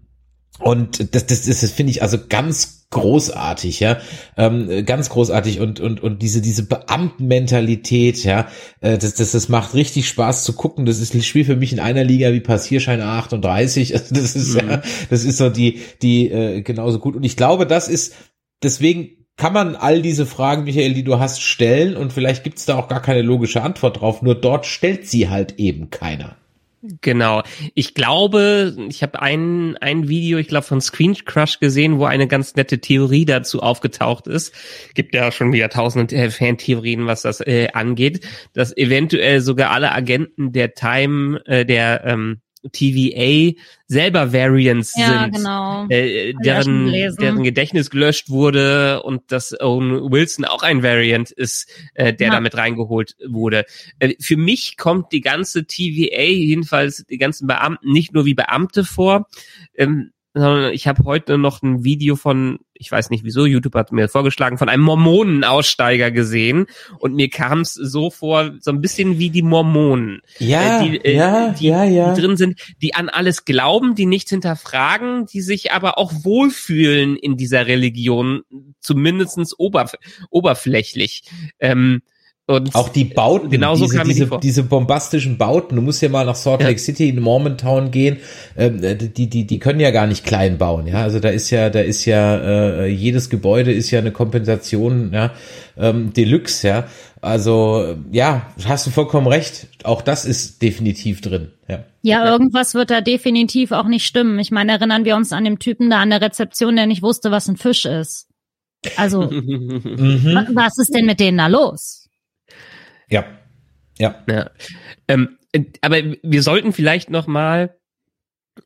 und das, das, das, das finde ich also ganz großartig, ja, ähm, ganz großartig und und und diese diese Beamtenmentalität, ja, äh, das, das das macht richtig Spaß zu gucken. Das ist ein Spiel für mich in einer Liga wie Passierschein 38. Also das ist ja, das ist so die die äh, genauso gut. Und ich glaube, das ist deswegen kann man all diese Fragen, Michael, die du hast, stellen und vielleicht gibt's da auch gar keine logische Antwort drauf. Nur dort stellt sie halt eben keiner. Genau. Ich glaube, ich habe ein, ein Video, ich glaube, von Screen Crush gesehen, wo eine ganz nette Theorie dazu aufgetaucht ist. Gibt ja schon wieder tausend äh, Fantheorien, was das äh, angeht, dass eventuell sogar alle Agenten der Time, äh, der ähm, TVA selber Variants Ja, sind. genau. Äh, deren, deren Gedächtnis gelöscht wurde und dass Owen Wilson auch ein Variant ist, äh, der Ja. damit reingeholt wurde. Äh, für mich kommt die ganze TVA, jedenfalls die ganzen Beamten, nicht nur wie Beamte vor, ähm, sondern ich habe heute noch ein Video von, ich weiß nicht wieso, YouTube hat mir vorgeschlagen, von einem Mormonenaussteiger gesehen und mir kam es so vor, so ein bisschen wie die Mormonen Ja, äh, die, äh, ja, die, ja, ja. die drin sind, die an alles glauben, die nichts hinterfragen, die sich aber auch wohlfühlen in dieser Religion, zumindestens oberf oberflächlich. Ähm, und Auch die Bauten, Genau so diese, kam mir die diese, diese bombastischen Bauten, du musst ja mal nach Salt Ja. Lake City in Mormontown gehen, ähm, die, die, die können ja gar nicht klein bauen, ja, also da ist ja, da ist ja, äh, jedes Gebäude ist ja eine Kompensation, ja, ähm, Deluxe, ja, also, ja, hast du vollkommen recht, auch das ist definitiv drin, ja. Ja, irgendwas wird da definitiv auch nicht stimmen. Ich meine, erinnern wir uns an den Typen da an der Rezeption, der nicht wusste, was ein Fisch ist. Also, wa- Mhm. was ist denn mit denen da los? Ja, ja. Ja. Ähm, äh, aber wir sollten vielleicht noch mal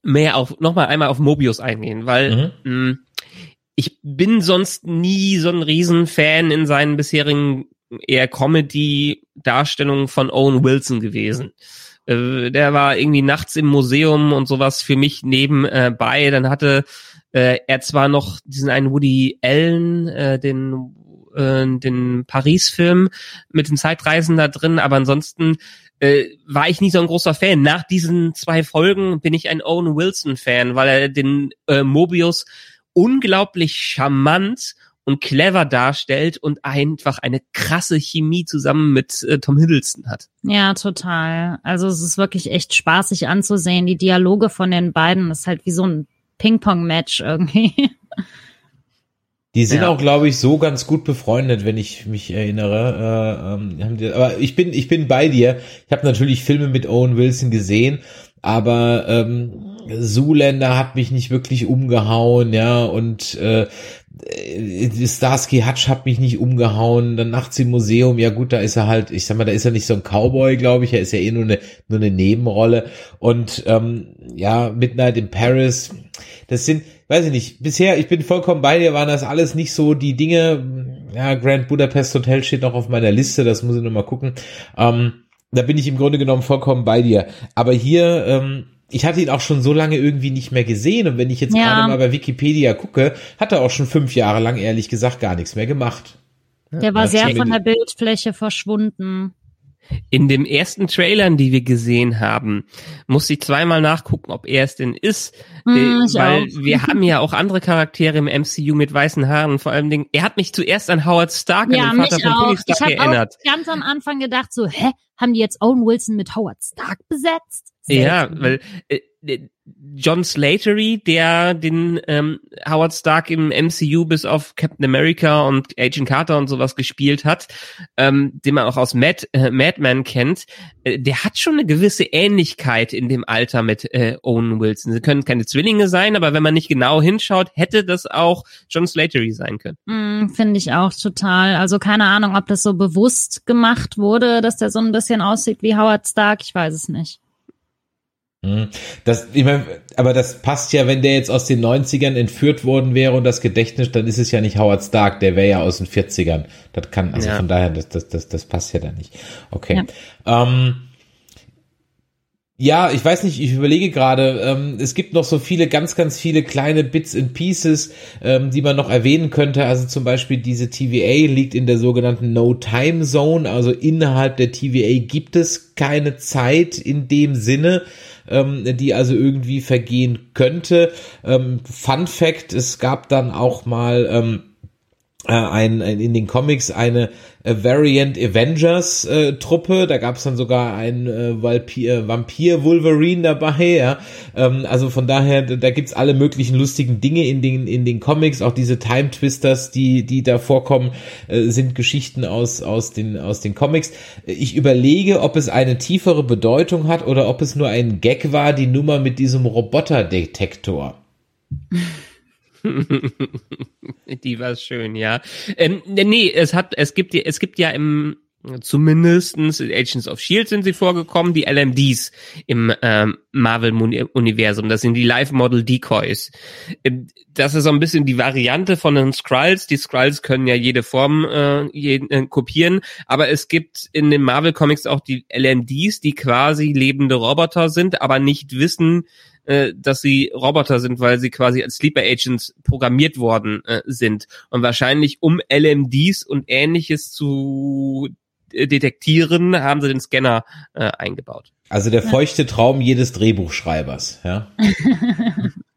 mehr auf noch mal einmal auf Mobius eingehen, weil Mhm. mh, ich bin sonst nie so ein Riesenfan in seinen bisherigen eher Comedy-Darstellungen von Owen Wilson gewesen. Äh, der war irgendwie nachts im Museum und sowas für mich nebenbei. Dann hatte äh, er zwar noch diesen einen Woody Allen, äh, den äh, den Paris-Film mit den Zeitreisen da drin, aber ansonsten äh, war ich nie so ein großer Fan. Nach diesen zwei Folgen bin ich ein Owen Wilson-Fan, weil er den äh, Mobius unglaublich charmant und clever darstellt und einfach eine krasse Chemie zusammen mit äh, Tom Hiddleston hat. Ja, total. Also es ist wirklich echt spaßig anzusehen. Die Dialoge von den beiden ist halt wie so ein Ping-Pong-Match irgendwie. Die sind Ja. auch, glaube ich, so ganz gut befreundet, wenn ich mich erinnere. Äh, ähm, die, aber ich bin, ich bin bei dir. Ich habe natürlich Filme mit Owen Wilson gesehen, aber ähm, Zoolander hat mich nicht wirklich umgehauen, ja, und äh, äh, Starsky Hutch hat mich nicht umgehauen. Dann nachts im Museum, ja gut, da ist er halt, ich sag mal, da ist er nicht so ein Cowboy, glaube ich, er ist ja eh nur eine, nur eine Nebenrolle. Und ähm, ja, Midnight in Paris, das sind, weiß ich nicht, bisher, ich bin vollkommen bei dir, waren das alles nicht so die Dinge, ja, Grand Budapest Hotel steht noch auf meiner Liste, das muss ich noch mal gucken. Ähm, da bin ich im Grunde genommen vollkommen bei dir. Aber hier, ähm, ich hatte ihn auch schon so lange irgendwie nicht mehr gesehen und wenn ich jetzt Ja. gerade mal bei Wikipedia gucke, hat er auch schon fünf Jahre lang ehrlich gesagt gar nichts mehr gemacht. Der war das sehr von der Bildfläche verschwunden. In den ersten Trailern, die wir gesehen haben, musste ich zweimal nachgucken, ob er es denn ist, Hm, äh, ich weil auch. wir haben ja auch andere Charaktere im MCU mit weißen Haaren. Vor allem, Dingen, er hat mich zuerst an Howard Stark, Ja, den Vater mich von auch. Tony Ich Stark habe erinnert. auch ganz am Anfang gedacht so, hä, haben die jetzt Owen Wilson mit Howard Stark besetzt? Ja, Seltsam. weil äh, äh, John Slatery, der den ähm, Howard Stark im MCU bis auf Captain America und Agent Carter und sowas gespielt hat, ähm, den man auch aus Mad, äh, Madman kennt, äh, der hat schon eine gewisse Ähnlichkeit in dem Alter mit äh, Owen Wilson. Sie können keine Zwillinge sein, aber wenn man nicht genau hinschaut, hätte das auch John Slatery sein können. Mm, Finde ich auch total. Also keine Ahnung, ob das so bewusst gemacht wurde, dass der so ein bisschen aussieht wie Howard Stark. Ich weiß es nicht. Hm. Das, ich mein, aber das passt ja, wenn der jetzt aus den 90ern entführt worden wäre und das Gedächtnis, dann ist es ja nicht Howard Stark, der wäre ja aus den 40ern. Das kann, also ja. von daher, das, das, das, das passt ja da nicht. Okay. Ja. Ähm, ja, ich weiß nicht, ich überlege gerade, ähm, es gibt noch so viele, ganz, ganz viele kleine Bits and Pieces, ähm, die man noch erwähnen könnte. Also zum Beispiel diese TVA liegt in der sogenannten No-Time-Zone, also innerhalb der TVA gibt es keine Zeit in dem Sinne ähm, die also irgendwie vergehen könnte. Ähm, Fun Fact, es gab dann auch mal ähm, äh, ein, ein, in den Comics eine äh, Variant Avengers äh, Truppe, da gab es dann sogar einen äh, Vampir, Vampir Wolverine dabei, ja. Ähm, also von daher, da gibt's alle möglichen lustigen Dinge in den in den Comics, auch diese Time Twisters, die die da vorkommen, äh, sind Geschichten aus aus den aus den Comics. Ich überlege, ob es eine tiefere Bedeutung hat oder ob es nur ein Gag war, die Nummer mit diesem Roboterdetektor. Die war schön, ja. Ähm, nee, es hat, es gibt, es gibt ja im zumindestens Agents of Shield sind sie vorgekommen, die LMDs im ähm, Marvel-Universum. Das sind die Live-Model-Decoys. Ähm, das ist so ein bisschen die Variante von den Skrulls. Die Skrulls können ja jede Form äh, jeden, äh, kopieren, aber es gibt in den Marvel-Comics auch die LMDs, die quasi lebende Roboter sind, aber nicht wissen, äh, dass sie Roboter sind, weil sie quasi als Sleeper Agents programmiert worden äh, sind. Und wahrscheinlich um LMDs und ähnliches zu äh, detektieren, haben sie den Scanner äh, eingebaut. Also der feuchte Traum jedes Drehbuchschreibers, ja.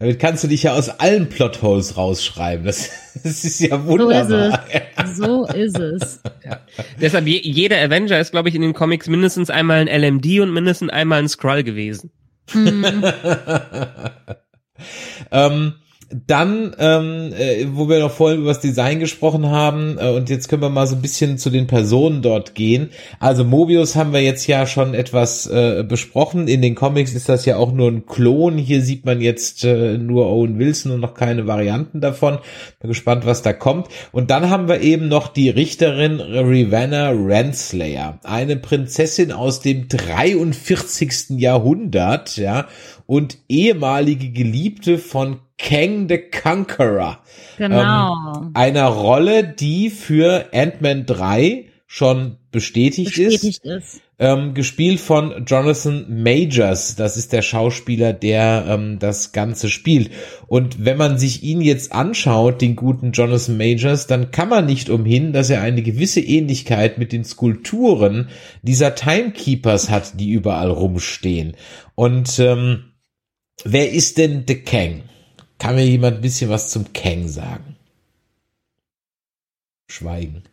Damit kannst du dich ja aus allen Plotholes rausschreiben. Das, das ist ja wunderbar. So ist es. So ist es. Ja. Deshalb, jeder Avenger ist, glaube ich, in den Comics mindestens einmal ein LMD und mindestens einmal ein Skrull gewesen. Mhm. ähm, dann, ähm, äh, wo wir noch vorhin über das Design gesprochen haben, äh, und jetzt können wir mal so ein bisschen zu den Personen dort gehen. Also Mobius haben wir jetzt ja schon etwas äh, besprochen. In den Comics ist das ja auch nur ein Klon. Hier sieht man jetzt äh, nur Owen Wilson und noch keine Varianten davon. Bin gespannt, was da kommt. Und dann haben wir eben noch die Richterin Ravenna Renslayer, eine Prinzessin aus dem 43. Jahrhundert, ja, und ehemalige Geliebte von Kang the Conqueror. Genau. Ähm, einer Rolle, die für Ant-Man 3 schon bestätigt, bestätigt ist. ist. Ähm, gespielt von Jonathan Majors. Das ist der Schauspieler, der ähm, das Ganze spielt. Und wenn man sich ihn jetzt anschaut, den guten Jonathan Majors, dann kann man nicht umhin, dass er eine gewisse Ähnlichkeit mit den Skulpturen dieser Timekeepers hat, die überall rumstehen. Und ähm, wer ist denn The Kang? Kann mir jemand ein bisschen was zum Kang sagen? Schweigen.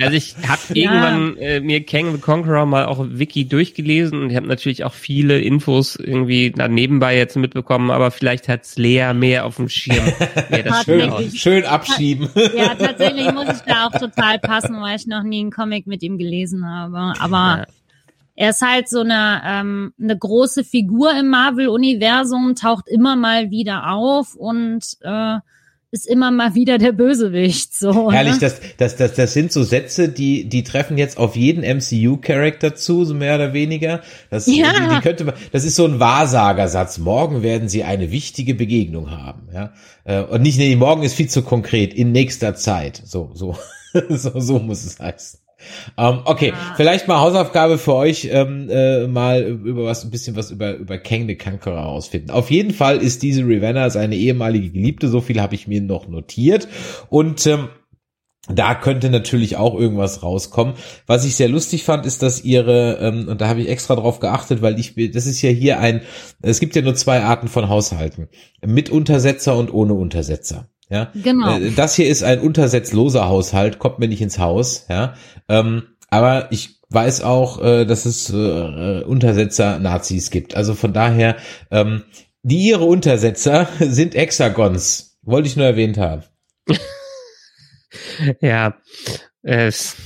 Also ich habe ja. irgendwann äh, mir Kang the Conqueror mal auch Wiki durchgelesen und ich habe natürlich auch viele Infos irgendwie nebenbei jetzt mitbekommen, aber vielleicht hat's Lea mehr auf dem Schirm. schön, schön abschieben. Ja, tatsächlich muss ich da auch total passen, weil ich noch nie einen Comic mit ihm gelesen habe. Aber ja. Er ist halt so eine, ähm, eine große Figur im Marvel-Universum, taucht immer mal wieder auf und äh, ist immer mal wieder der Bösewicht. So, ne? Herrlich, ne? das, das, das, das sind so Sätze, die, die treffen jetzt auf jeden MCU-Charakter zu, so mehr oder weniger. Das, ja. die, die könnte man, das ist so ein Wahrsagersatz. Morgen werden sie eine wichtige Begegnung haben. Ja? Äh, und nicht, nee, morgen ist viel zu konkret, in nächster Zeit. So, so, so, so muss es heißen. Um, ähm, okay, ah. vielleicht mal Hausaufgabe für euch, ähm, äh, mal über was, ein bisschen was über, über Kang the Conqueror herausfinden. Auf jeden Fall ist diese Ravenna seine ehemalige Geliebte, so viel habe ich mir noch notiert. Und ähm, da könnte natürlich auch irgendwas rauskommen. Was ich sehr lustig fand, ist, dass ihre, ähm, und da habe ich extra drauf geachtet, weil ich, das ist ja hier ein, es gibt ja nur zwei Arten von Haushalten. Mit Untersetzer und ohne Untersetzer. Ja, genau. Äh, das hier ist ein untersetzloser Haushalt, kommt mir nicht ins Haus. Ja, ähm, aber ich weiß auch, äh, dass es äh, Untersetzer Nazis gibt. Also von daher, ähm, die ihre Untersetzer sind Hexagons. Wollte ich nur erwähnt haben. ja, es,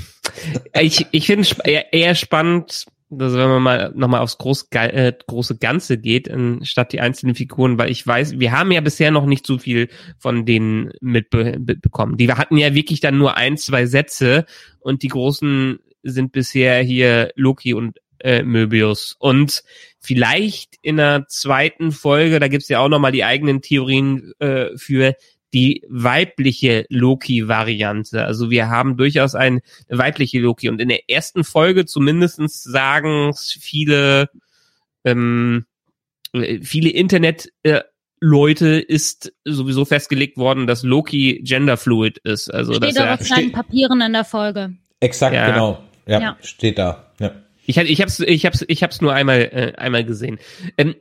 ich, ich finde es eher spannend, also wenn man mal nochmal aufs groß, äh, große Ganze geht, statt die einzelnen Figuren, weil ich weiß, wir haben ja bisher noch nicht so viel von denen mitbekommen. Die hatten ja wirklich dann nur ein, zwei Sätze und die großen sind bisher hier Loki und äh, Möbius. Und vielleicht in der zweiten Folge, da gibt's ja auch nochmal die eigenen Theorien äh, für, die weibliche Loki-Variante. Also wir haben durchaus eine weibliche Loki. Und in der ersten Folge zumindestens sagen viele, ähm, viele Internet- äh, Leute ist sowieso festgelegt worden, dass Loki genderfluid ist. Also steht dass er auf kleinen Papieren in der Folge. Exakt, ja. genau. Ja, Ja. steht da. Ja. ich, ich hab's, ich hab's, ich hab's nur einmal, äh, einmal gesehen. Ähm,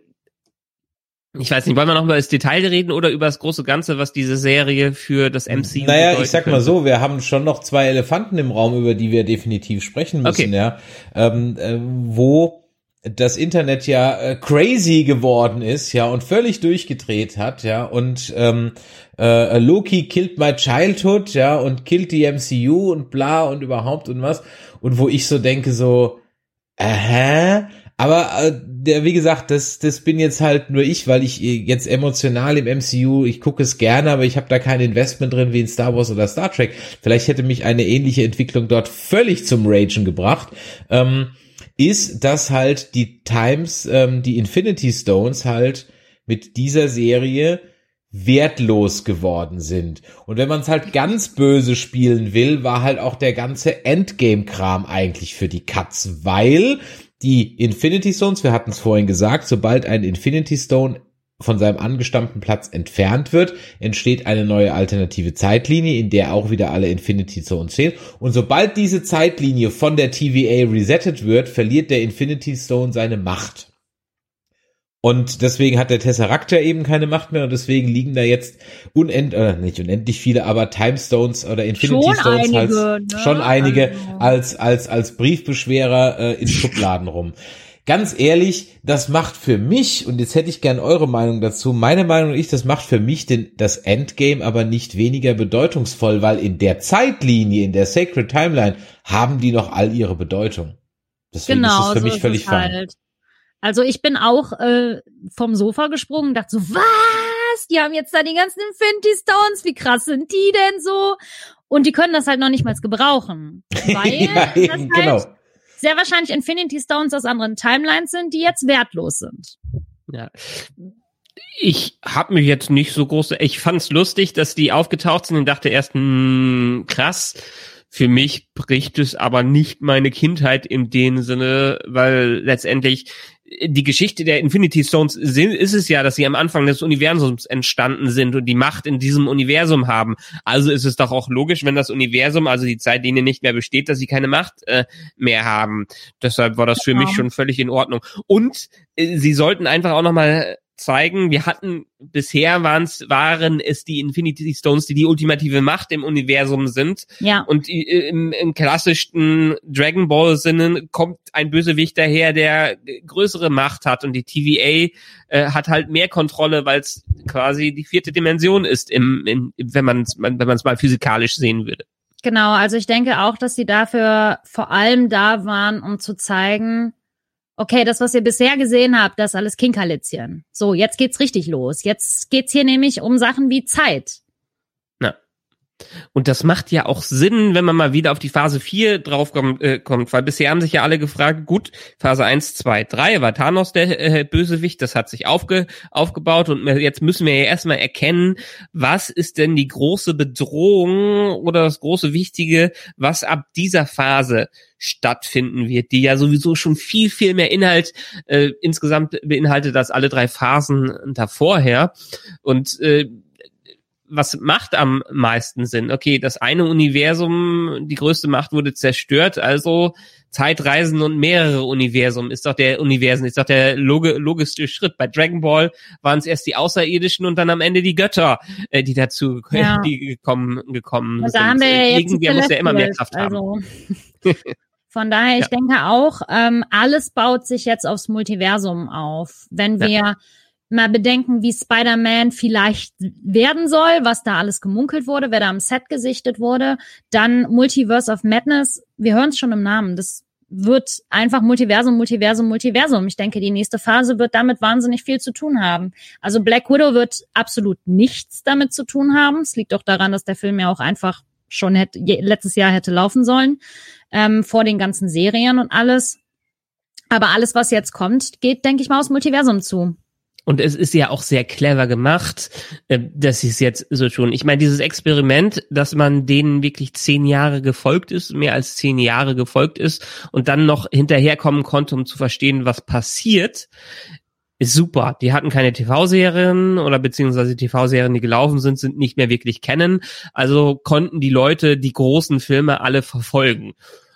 ich weiß nicht, wollen wir noch über das Detail reden oder über das große Ganze, was diese Serie für das MCU Naja, ich sag mal könnte? so, wir haben schon noch zwei Elefanten im Raum, über die wir definitiv sprechen müssen, Okay. ja. Ähm, äh, wo das Internet ja äh, crazy geworden ist, ja, und völlig durchgedreht hat, ja, und ähm, äh, Loki killed my childhood, ja, und killed die MCU und bla und überhaupt und was. Und wo ich so denke, so, äh, aber äh, der, wie gesagt, das, das bin jetzt halt nur ich, weil ich äh, jetzt emotional im MCU, ich gucke es gerne, aber ich habe da kein Investment drin wie in Star Wars oder Star Trek. Vielleicht hätte mich eine ähnliche Entwicklung dort völlig zum Ragen gebracht. Ähm, ist, dass halt die Times, ähm, die Infinity Stones halt mit dieser Serie wertlos geworden sind. Und wenn man es halt ganz böse spielen will, war halt auch der ganze Endgame-Kram eigentlich für die Katz, weil die Infinity Stones, wir hatten es vorhin gesagt, sobald ein Infinity Stone von seinem angestammten Platz entfernt wird, entsteht eine neue alternative Zeitlinie, in der auch wieder alle Infinity Stones stehen. Und sobald diese Zeitlinie von der TVA resettet wird, verliert der Infinity Stone seine Macht. Und deswegen hat der Tesseract ja eben keine Macht mehr und deswegen liegen da jetzt unend, äh, nicht unendlich viele, aber Time Stones oder Infinity Schon Stones einige, halt, ne? schon einige Also. als, als, als Briefbeschwerer äh, in Schubladen rum. Ganz ehrlich, das macht für mich, und jetzt hätte ich gern eure Meinung dazu, meine Meinung und ich, das macht für mich den, das Endgame aber nicht weniger bedeutungsvoll, weil in der Zeitlinie, in der Sacred Timeline, haben die noch all ihre Bedeutung. Deswegen Genau, ist das für so mich ist völlig es fein. halt. Also ich bin auch äh, vom Sofa gesprungen, dachte so, was? Die haben jetzt da die ganzen Infinity Stones, wie krass sind die denn so? Und die können das halt noch nicht mal gebrauchen, weil ja, das halt genau. sehr wahrscheinlich Infinity Stones aus anderen Timelines sind, die jetzt wertlos sind. Ja. Ich habe mich jetzt nicht so groß. Ich fand's lustig, dass die aufgetaucht sind und dachte erst, hm, krass. Für mich bricht es aber nicht meine Kindheit in dem Sinne, weil letztendlich die Geschichte der Infinity Stones ist es ja, dass sie am Anfang des Universums entstanden sind und die Macht in diesem Universum haben. Also ist es doch auch logisch, wenn das Universum, also die Zeitlinie nicht mehr besteht, dass sie keine Macht äh, mehr haben. Deshalb war das für Genau. mich schon völlig in Ordnung. Und äh, sie sollten einfach auch nochmal zeigen, wir hatten bisher waren's, waren es die Infinity Stones, die die ultimative Macht im Universum sind. Ja, Und i- im, im klassischen Dragon Ball Sinne kommt ein Bösewicht daher, der größere Macht hat und die TVA äh, hat halt mehr Kontrolle, weil es quasi die vierte Dimension ist, im, im, wenn man es wenn man es mal physikalisch sehen würde. genau. Also ich denke auch, dass sie dafür vor allem da waren, um zu zeigen, okay, das, was ihr bisher gesehen habt, das ist alles Kinkerlitzchen. So, jetzt geht's richtig los. Jetzt geht's hier nämlich um Sachen wie Zeit. Und das macht ja auch Sinn, wenn man mal wieder auf die Phase 4 draufkommt, äh, kommt, weil bisher haben sich ja alle gefragt, gut, Phase 1, 2, 3 war Thanos der äh, Bösewicht, das hat sich aufge, aufgebaut und jetzt müssen wir ja erstmal erkennen, was ist denn die große Bedrohung oder das große Wichtige, was ab dieser Phase stattfinden wird, die ja sowieso schon viel, viel mehr Inhalt äh, insgesamt beinhaltet als alle drei Phasen davorher. Und äh, was macht am meisten Sinn? Okay, das eine Universum, die größte Macht wurde zerstört, also Zeitreisen und mehrere Universum ist doch der Universen, ist doch der logi logische Schritt. Bei Dragon Ball waren es erst die Außerirdischen und dann am Ende die Götter, äh, die dazu Ja. die gekommen gekommen Und sind. da haben wir ja jetzt Irgendwer muss ja immer mehr Kraft haben. also Von daher, ich Ja. denke auch, ähm, alles baut sich jetzt aufs Multiversum auf. Wenn Ja. Mal bedenken, wie Spider-Man vielleicht werden soll, was da alles gemunkelt wurde, wer da am Set gesichtet wurde, dann Multiverse of Madness, wir hören es schon im Namen, das wird einfach Multiversum, Multiversum, Multiversum. Ich denke, die nächste Phase wird damit wahnsinnig viel zu tun haben. Also Black Widow wird absolut nichts damit zu tun haben. Es liegt auch daran, dass der Film ja auch einfach schon hätte, letztes Jahr hätte laufen sollen, ähm, vor den ganzen Serien und alles. Aber alles, was jetzt kommt, geht, denke ich mal, aus Multiversum zu. Und es ist ja auch sehr clever gemacht, äh, dass sie es jetzt so tun. Ich meine, dieses Experiment, dass man denen wirklich zehn Jahre gefolgt ist, mehr als zehn Jahre gefolgt ist und dann noch hinterherkommen konnte, um zu verstehen, was passiert, ist super. Die hatten keine TV-Serien oder beziehungsweise TV-Serien, die gelaufen sind, sind nicht mehr wirklich kennen. Also konnten die Leute die großen Filme alle verfolgen,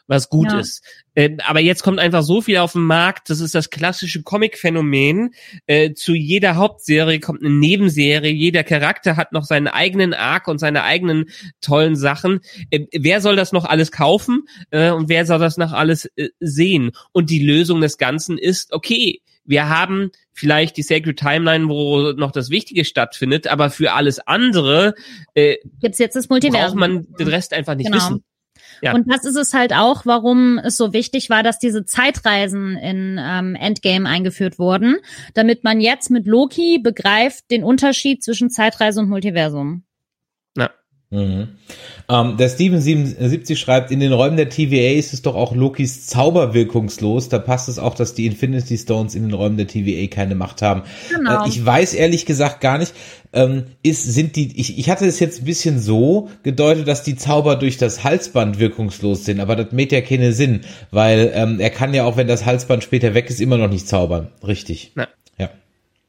was gut Ja. ist. Äh, aber jetzt kommt einfach so viel auf den Markt. Das ist das klassische Comic-Phänomen. Äh, zu jeder Hauptserie kommt eine Nebenserie. Jeder Charakter hat noch seinen eigenen Arc und seine eigenen tollen Sachen. Äh, wer soll das noch alles kaufen? Äh, und wer soll das noch alles äh, sehen? Und die Lösung des Ganzen ist, okay, wir haben vielleicht die Sacred Timeline, wo noch das Wichtige stattfindet, aber für alles andere äh, Gibt's jetzt das Multiversum. braucht man den Rest einfach nicht Genau. wissen. Ja. Und das ist es halt auch, warum es so wichtig war, dass diese Zeitreisen in ähm, Endgame eingeführt wurden, damit man jetzt mit Loki begreift den Unterschied zwischen Zeitreise und Multiversum. Mhm. Ähm, der Steven 77 schreibt, in den Räumen der TVA ist es doch auch Lokis Zauber wirkungslos. Da passt es auch, dass die Infinity Stones in den Räumen der TVA keine Macht haben. Genau. Äh, ich weiß ehrlich gesagt gar nicht, ähm, ist, sind die, ich, ich hatte es jetzt ein bisschen so gedeutet, dass die Zauber durch das Halsband wirkungslos sind, aber das macht ja keinen Sinn, weil ähm, er kann ja auch, wenn das Halsband später weg ist, immer noch nicht zaubern. Richtig. Ja.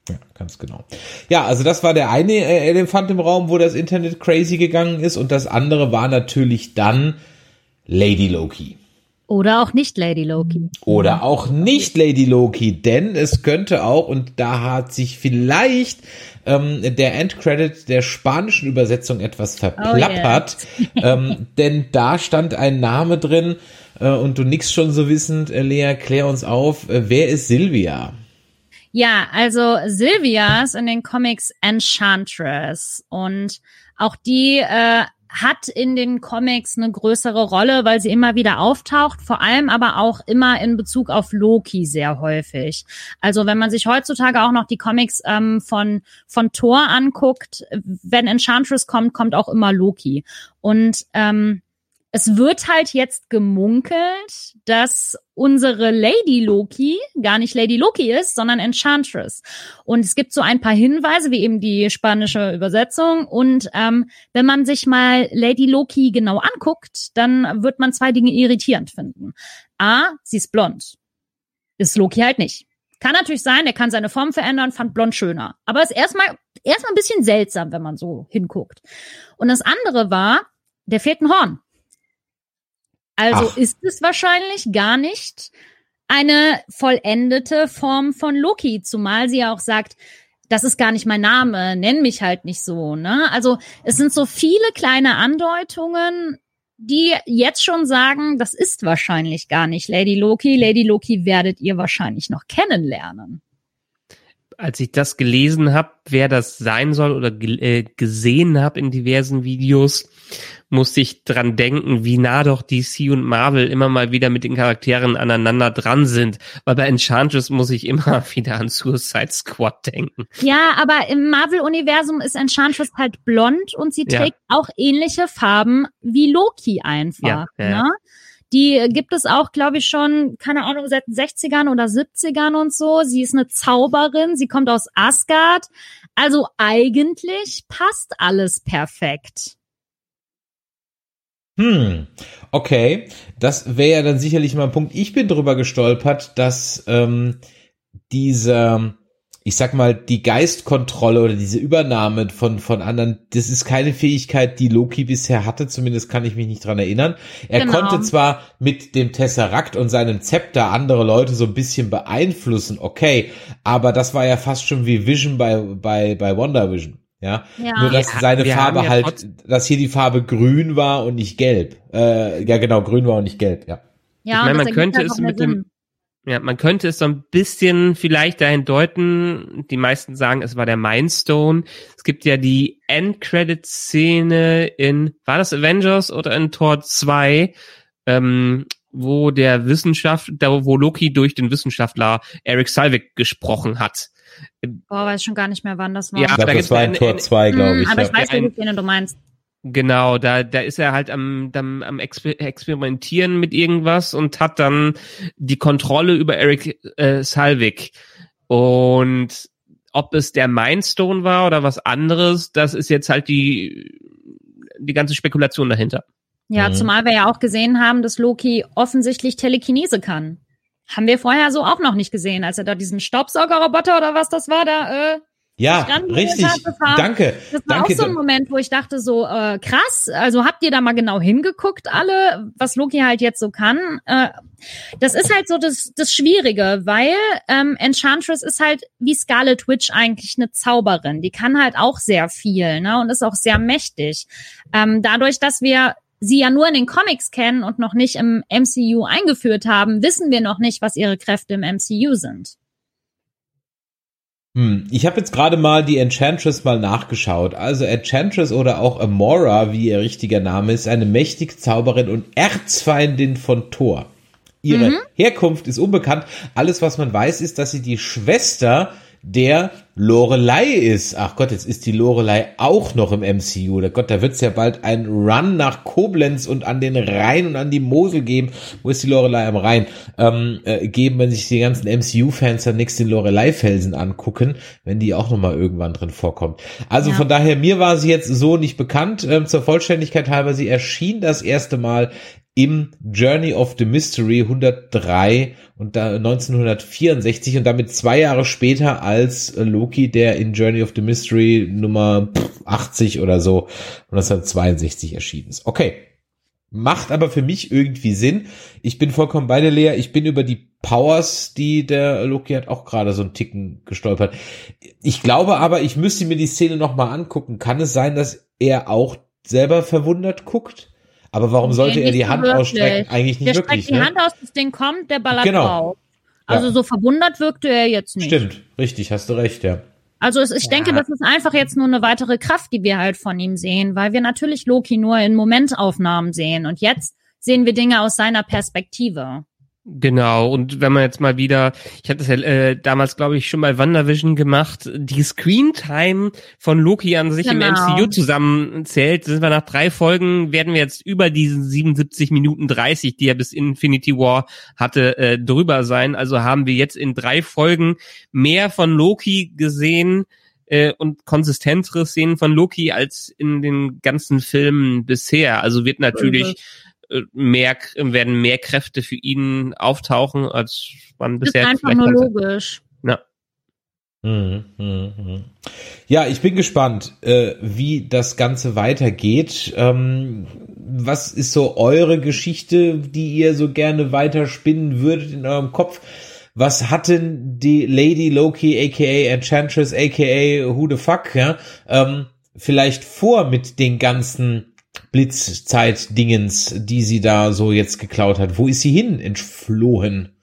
Ja. Ganz genau. Ja, also das war der eine äh, Elefant im Raum, wo das Internet crazy gegangen ist und das andere war natürlich dann Lady Loki. Oder auch nicht Lady Loki. Oder auch nicht Lady Loki, denn es könnte auch, und da hat sich vielleicht ähm, der Endcredit der spanischen Übersetzung etwas verplappert, ähm, denn da stand ein Name drin äh, und du nix schon so wissend, äh, Lea, klär uns auf, äh, wer ist Silvia? Ja, also Sylvia ist in den Comics Enchantress und auch die äh, hat in den Comics eine größere Rolle, weil sie immer wieder auftaucht, vor allem aber auch immer in Bezug auf Loki sehr häufig. Also wenn man sich heutzutage auch noch die Comics ähm, von von Thor anguckt, wenn Enchantress kommt, kommt auch immer Loki und ähm, es wird halt jetzt gemunkelt, dass unsere Lady Loki gar nicht Lady Loki ist, sondern Enchantress. Und es gibt so ein paar Hinweise, wie eben die spanische Übersetzung. Und ähm, wenn man sich mal Lady Loki genau anguckt, dann wird man zwei Dinge irritierend finden. A, sie ist blond. Ist Loki halt nicht. Kann natürlich sein, er kann seine Form verändern, fand blond schöner. Aber ist erstmal erstmal ein bisschen seltsam, wenn man so hinguckt. Und das andere war, der fehlt ein Horn. Also Ach. ist es wahrscheinlich gar nicht eine vollendete Form von Loki, zumal sie ja auch sagt, das ist gar nicht mein Name, nenn mich halt nicht so, ne? Also es sind so viele kleine Andeutungen, die jetzt schon sagen, das ist wahrscheinlich gar nicht Lady Loki. Lady Loki werdet ihr wahrscheinlich noch kennenlernen. Als ich das gelesen habe, wer das sein soll oder äh, gesehen habe in diversen Videos, musste ich dran denken, wie nah doch DC und Marvel immer mal wieder mit den Charakteren aneinander dran sind. Weil bei Enchantress muss ich immer wieder an Suicide Squad denken. Ja, aber im Marvel-Universum ist Enchantress halt blond und sie Ja. trägt auch ähnliche Farben wie Loki einfach. Ja, ja, ja. Ne? Die gibt es auch, glaube ich, schon, keine Ahnung, seit den 60ern oder 70ern und so. Sie ist eine Zauberin, sie kommt aus Asgard. Also eigentlich passt alles perfekt. Hm, okay. Das wäre ja dann sicherlich mal ein Punkt. Ich bin drüber gestolpert, dass ähm, dieser, ich sag mal, die Geistkontrolle oder diese Übernahme von, von anderen, das ist keine Fähigkeit, die Loki bisher hatte, zumindest kann ich mich nicht dran erinnern. Er Genau. konnte zwar mit dem Tesseract und seinem Zepter andere Leute so ein bisschen beeinflussen, okay, aber das war ja fast schon wie Vision bei, bei, bei Wonder Vision. Ja, Ja. nur dass Wir- seine wir Farbe ja halt, dass hier die Farbe grün war und nicht gelb. Äh, ja, genau, grün war und nicht gelb, ja. Ja, ich meine, man könnte es halt auch mit mehr dem, Sinn. Ja, man könnte es so ein bisschen vielleicht dahin deuten, die meisten sagen, es war der Mindstone. Es gibt ja die Endcredit-Szene in, war das Avengers oder in Tor 2, ähm, wo der Wissenschaft, da wo Loki durch den Wissenschaftler Eric Salvik gesprochen hat. Boah, weiß schon gar nicht mehr, wann das war. Ja, Ich glaube, da das war in Tor eine- 2, glaube Hm, ich. aber ja. ich weiß, welche Szene du meinst. Genau, da, da ist er halt am, am, am Exper Experimentieren mit irgendwas und hat dann die Kontrolle über Eric äh, Salvik. Und ob es der Mindstone war oder was anderes, das ist jetzt halt die, die ganze Spekulation dahinter. Ja, Mhm. zumal wir ja auch gesehen haben, dass Loki offensichtlich Telekinese kann. Haben wir vorher so auch noch nicht gesehen, als er da diesen Staubsaugerroboter oder was das war, da äh, Ja, richtig. hat, das war- Danke. Das war Danke. auch so ein Moment, wo ich dachte so, äh, krass, also habt ihr da mal genau hingeguckt alle, was Loki halt jetzt so kann? Äh, das ist halt so das, das Schwierige, weil ähm, Enchantress ist halt wie Scarlet Witch eigentlich eine Zauberin. Die kann halt auch sehr viel ne, und ist auch sehr mächtig. Ähm, dadurch, dass wir sie ja nur in den Comics kennen und noch nicht im MCU eingeführt haben, wissen wir noch nicht, was ihre Kräfte im MCU sind. Hm, ich habe jetzt gerade mal die Enchantress mal nachgeschaut. Also Enchantress oder auch Amora, wie ihr richtiger Name ist, eine mächtige Zauberin und Erzfeindin von Thor. Ihre Herkunft ist unbekannt. Alles, was man weiß, ist, dass sie die Schwester der Lorelei ist. Ach Gott, jetzt ist die Lorelei auch noch im MCU. Der Gott, da wird's ja bald ein Run nach Koblenz und an den Rhein und an die Mosel geben. Wo ist die Lorelei am Rhein? Ähm, äh, geben, wenn sich die ganzen MCU-Fans dann nächst den Lorelei-Felsen angucken, wenn die auch nochmal irgendwann drin vorkommt. Also Ja. von daher, mir war sie jetzt so nicht bekannt. Ähm, zur Vollständigkeit halber, sie erschien das erste Mal im Journey of the Mystery 103 und da 1964 und damit zwei Jahre später als Loki, der in Journey of the Mystery Nummer pff, 80 oder so 1962 erschienen ist. Okay. Macht aber für mich irgendwie Sinn. Ich bin vollkommen bei der Lea. Ich bin über die Powers, die der Loki hat, auch gerade so einen Ticken gestolpert. Ich glaube aber, ich müsste mir die Szene nochmal angucken. Kann es sein, dass er auch selber verwundert guckt? Aber warum Nee, sollte er nicht die so Hand wirklich. ausstrecken? Eigentlich Der nicht streckt wirklich, die ne? Hand aus, das Ding kommt, der ballert Genau. drauf. Also Ja. so verwundert wirkte er jetzt nicht. Stimmt, richtig, hast du recht, ja. Also es, ich denke, das ist einfach jetzt nur eine weitere Kraft, die wir halt von ihm sehen, weil wir natürlich Loki nur in Momentaufnahmen sehen und jetzt sehen wir Dinge aus seiner Perspektive. Genau, und wenn man jetzt mal wieder, ich hatte das ja äh, damals, glaube ich, schon bei WandaVision gemacht, die Screentime von Loki an sich im Genau. MCU zusammenzählt, sind wir nach drei Folgen, werden wir jetzt über diesen 77 Minuten 30, die er bis Infinity War hatte, äh, drüber sein. Also haben wir jetzt in drei Folgen mehr von Loki gesehen äh, und konsistentere Szenen von Loki als in den ganzen Filmen bisher. Also wird natürlich äh, mehr werden mehr Kräfte für ihn auftauchen, als man Das ist bisher einfach vielleicht nur logisch. Ja. Mhm, mhm, mhm. Ja, ich bin gespannt, äh, wie das Ganze weitergeht. Ähm, was ist so eure Geschichte, die ihr so gerne weiterspinnen würdet in eurem Kopf? Was hatten die Lady Loki, aka Enchantress, aka Who the fuck, ja, ähm, vielleicht vor mit den ganzen Blitzzeit-Dingens, die sie da so jetzt geklaut hat? Wo ist sie hin entflohen?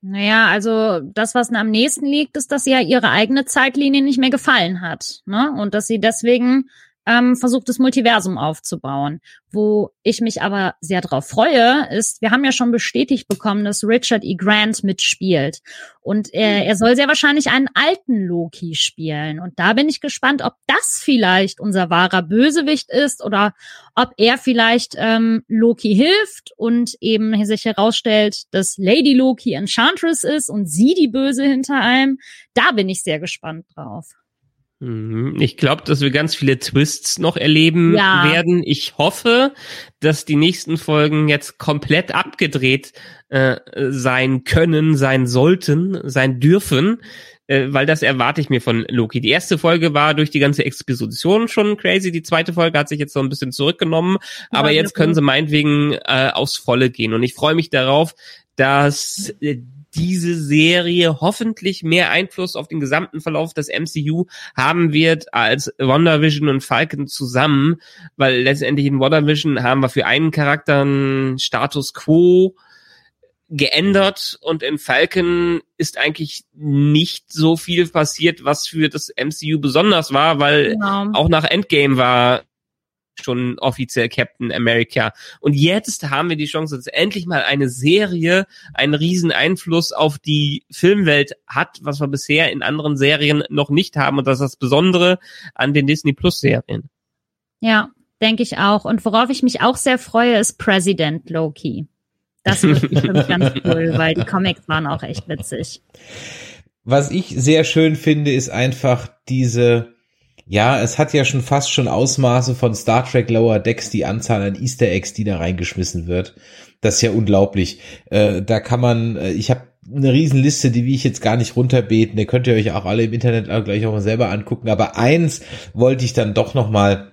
Naja, also das, was am nächsten liegt, ist, dass sie ja ihre eigene Zeitlinie nicht mehr gefallen hat. Ne? Und dass sie deswegen ähm, versucht, das Multiversum aufzubauen. Wo ich mich aber sehr drauf freue, ist, wir haben ja schon bestätigt bekommen, dass Richard E. Grant mitspielt. Und er, er soll sehr wahrscheinlich einen alten Loki spielen. Und da bin ich gespannt, ob das vielleicht unser wahrer Bösewicht ist oder ob er vielleicht ähm, Loki hilft und eben sich herausstellt, dass Lady Loki Enchantress ist und sie die Böse hinter allem. Da bin ich sehr gespannt drauf. Mhm. Ich glaube, dass wir ganz viele Twists noch erleben Ja. werden. Ich hoffe, dass die nächsten Folgen jetzt komplett abgedreht äh, sein können, sein sollten, sein dürfen, äh, weil das erwarte ich mir von Loki. Die erste Folge war durch die ganze Exposition schon crazy. Die zweite Folge hat sich jetzt so ein bisschen zurückgenommen, aber Ja, jetzt können sie meinetwegen äh, aufs Volle gehen. Und ich freue mich darauf, dass äh, diese Serie hoffentlich mehr Einfluss auf den gesamten Verlauf des MCU haben wird als WandaVision und Falcon zusammen, weil letztendlich in WandaVision haben wir für einen Charakter einen Status Quo geändert und in Falcon ist eigentlich nicht so viel passiert, was für das MCU besonders war, weil Genau. auch nach Endgame war schon offiziell Captain America. Und jetzt haben wir die Chance, dass endlich mal eine Serie einen riesen Einfluss auf die Filmwelt hat, was wir bisher in anderen Serien noch nicht haben. Und das ist das Besondere an den Disney Plus Serien. Ja, denke ich auch. Und worauf ich mich auch sehr freue, ist President Loki. Das wird bestimmt ganz cool, weil die Comics waren auch echt witzig. Was ich sehr schön finde, ist einfach diese, ja, es hat ja schon fast schon Ausmaße von Star Trek Lower Decks, die Anzahl an Easter Eggs, die da reingeschmissen wird. Das ist ja unglaublich. Äh, da kann man, äh, ich habe eine Riesenliste, die will ich jetzt gar nicht runterbeten. Ihr könnt ihr euch auch alle im Internet gleich auch mal selber angucken. Aber eins wollte ich dann doch noch mal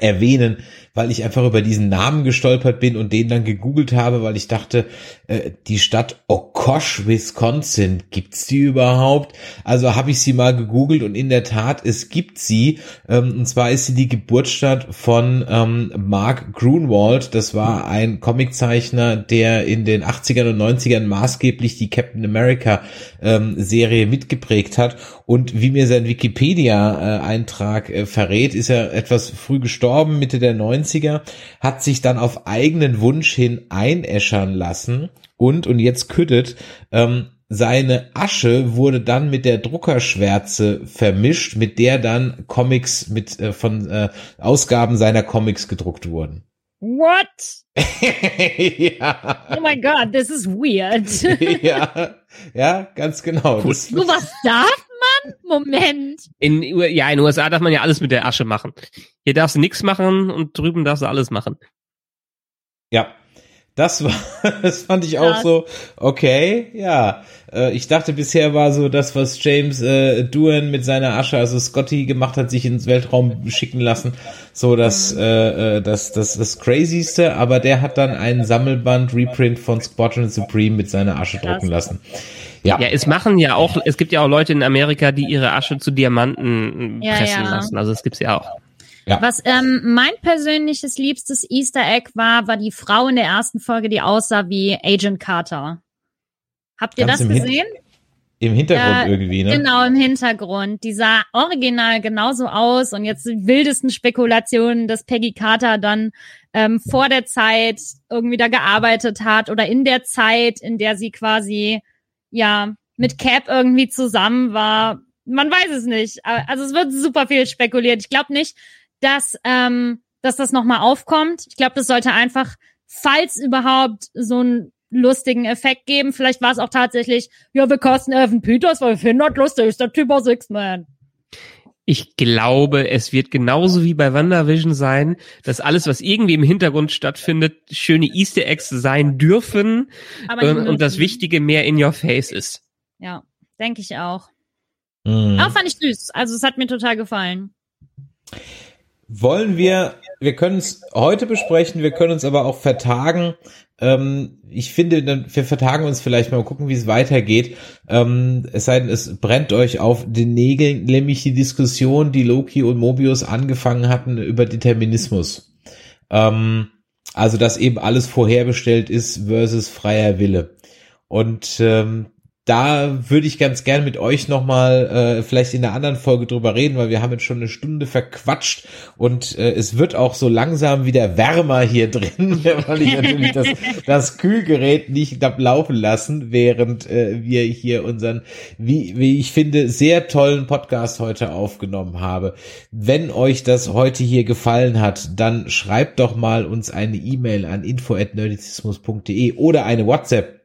erwähnen, weil ich einfach über diesen Namen gestolpert bin und den dann gegoogelt habe, weil ich dachte, äh, die Stadt Okosh, Wisconsin, gibt's die überhaupt? Also habe ich sie mal gegoogelt und in der Tat, es gibt sie. Ähm, und zwar ist sie die Geburtsstadt von ähm, Mark Grunwald. Das war ein Comiczeichner, der in den 80ern und 90ern maßgeblich die Captain America ähm, Serie mitgeprägt hat. Und wie mir sein Wikipedia-Eintrag äh, verrät, ist er etwas früh gestorben, Mitte der 90er, hat sich dann auf eigenen Wunsch hin einäschern lassen und, und jetzt küttet, ähm, seine Asche wurde dann mit der Druckerschwärze vermischt, mit der dann Comics mit äh, von äh, Ausgaben seiner Comics gedruckt wurden. What? ja, Oh my god, this is weird. ja, ja, ganz genau. Das, So was darf man? Moment. In, ja, in den USA darf man ja alles mit der Asche machen. Hier darfst du nichts machen und drüben darfst du alles machen. Ja, das war, das fand ich auch so, okay, ja. Äh, ich dachte bisher war so das, was James äh, Doohan mit seiner Asche, also Scotty gemacht hat, sich ins Weltraum schicken lassen, so das, äh, äh, das, das, das Crazyste, aber der hat dann einen Sammelband Reprint von Squadron Supreme mit seiner Asche Krass. drucken lassen. Ja, Ja, es machen ja auch, es gibt ja auch Leute in Amerika, die ihre Asche zu Diamanten Ja, pressen ja. lassen. Also es gibt's ja auch. Was ähm, mein persönliches liebstes Easter Egg war, war die Frau in der ersten Folge, die aussah wie Agent Carter. Habt ihr Ganz das im Hin- gesehen? im Hintergrund Äh, irgendwie, ne? Genau, im Hintergrund. Die sah original genauso aus und jetzt die wildesten Spekulationen, dass Peggy Carter dann ähm, vor der Zeit irgendwie da gearbeitet hat oder in der Zeit, in der sie quasi ja mit Cap irgendwie zusammen war. Man weiß es nicht. Also es wird super viel spekuliert. Ich glaube nicht, dass ähm, dass das nochmal aufkommt. Ich glaube, das sollte einfach, falls überhaupt, so einen lustigen Effekt geben. Vielleicht war es auch tatsächlich, ja, wir casten Evan Peters, weil wir finden das lustig, ist der Typ aus X-Men. Ich glaube, es wird genauso wie bei WandaVision sein, dass alles, was irgendwie im Hintergrund stattfindet, schöne Easter Eggs sein dürfen und, und das. Wichtige mehr in your face ist. Ja, denke ich auch. Mhm. Aber fand ich süß. Also es hat mir total gefallen. Wollen wir, wir können es heute besprechen, wir können uns aber auch vertagen. Ähm, ich finde, wir vertagen uns vielleicht mal gucken, wie es weitergeht. Ähm, es sei denn, es brennt euch auf den Nägeln, nämlich die Diskussion, die Loki und Mobius angefangen hatten über Determinismus. Ähm, also, dass eben alles vorherbestellt ist versus freier Wille. Und ähm, da würde ich ganz gern mit euch nochmal äh, vielleicht in einer anderen Folge drüber reden, weil wir haben jetzt schon eine Stunde verquatscht und äh, es wird auch so langsam wieder wärmer hier drin, weil ich natürlich das, das Kühlgerät nicht laufen lassen, während äh, wir hier unseren, wie, wie ich finde, sehr tollen Podcast heute aufgenommen habe. Wenn euch das heute hier gefallen hat, dann schreibt doch mal uns eine E-Mail an info@nerdizismus.de oder eine WhatsApp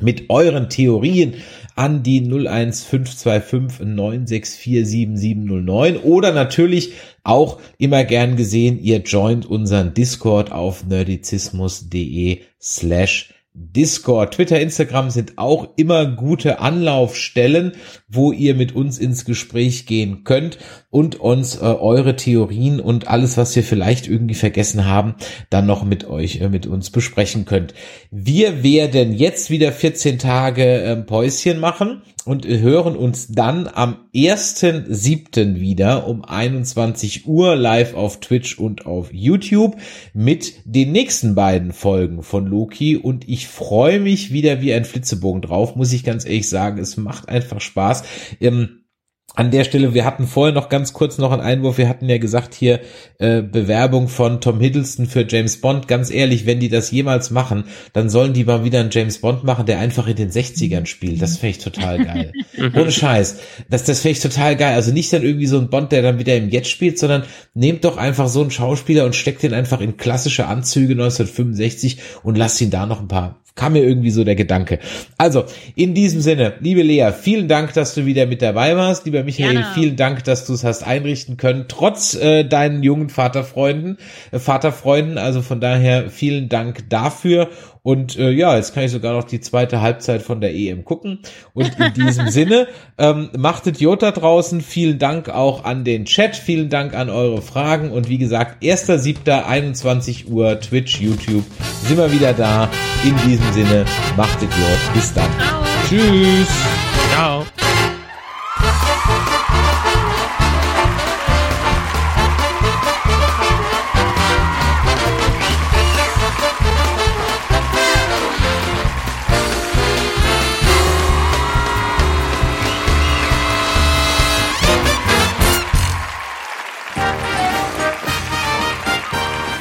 mit euren Theorien an die 01525 964 7709 oder natürlich auch immer gern gesehen, ihr joint unseren Discord auf nerdizismus.de slash Discord, Twitter, Instagram sind auch immer gute Anlaufstellen, wo ihr mit uns ins Gespräch gehen könnt und uns äh, eure Theorien und alles, was wir vielleicht irgendwie vergessen haben, dann noch mit euch, äh, mit uns besprechen könnt. Wir werden jetzt wieder 14 Tage äh, Päuschen machen und hören uns dann am 1.7. wieder um 21 Uhr live auf Twitch und auf YouTube mit den nächsten beiden Folgen von Loki und ich freue mich wieder wie ein Flitzebogen drauf, muss ich ganz ehrlich sagen. Es macht einfach Spaß. Ähm, an der Stelle, wir hatten vorher noch ganz kurz noch einen Einwurf. Wir hatten ja gesagt hier äh, Bewerbung von Tom Hiddleston für James Bond. Ganz ehrlich, wenn die das jemals machen, dann sollen die mal wieder einen James Bond machen, der einfach in den 60ern spielt. Das fände ich total geil. Ohne Scheiß. Das, das fände ich total geil. Also nicht dann irgendwie so ein Bond, der dann wieder im Jetzt spielt, sondern nehmt doch einfach so einen Schauspieler und steckt den einfach in klassische Anzüge 1965 und lasst ihn da noch ein paar kam mir irgendwie so der Gedanke. Also, in diesem Sinne, liebe Lea, vielen Dank, dass du wieder mit dabei warst. Lieber Michael, Gerne. vielen Dank, dass du es hast einrichten können, trotz äh, deinen jungen Vaterfreunden, äh, Vaterfreunden. Also von daher vielen Dank dafür. Und äh, ja, jetzt kann ich sogar noch die zweite Halbzeit von der EM gucken. Und in diesem Sinne, ähm, machtet Jota draußen. Vielen Dank auch an den Chat. Vielen Dank an eure Fragen. Und wie gesagt, 1.7. 21 Uhr Twitch, YouTube sind wir wieder da. In diesem Sinne, machtet Jod. Bis dann. Ciao. Tschüss. Ciao.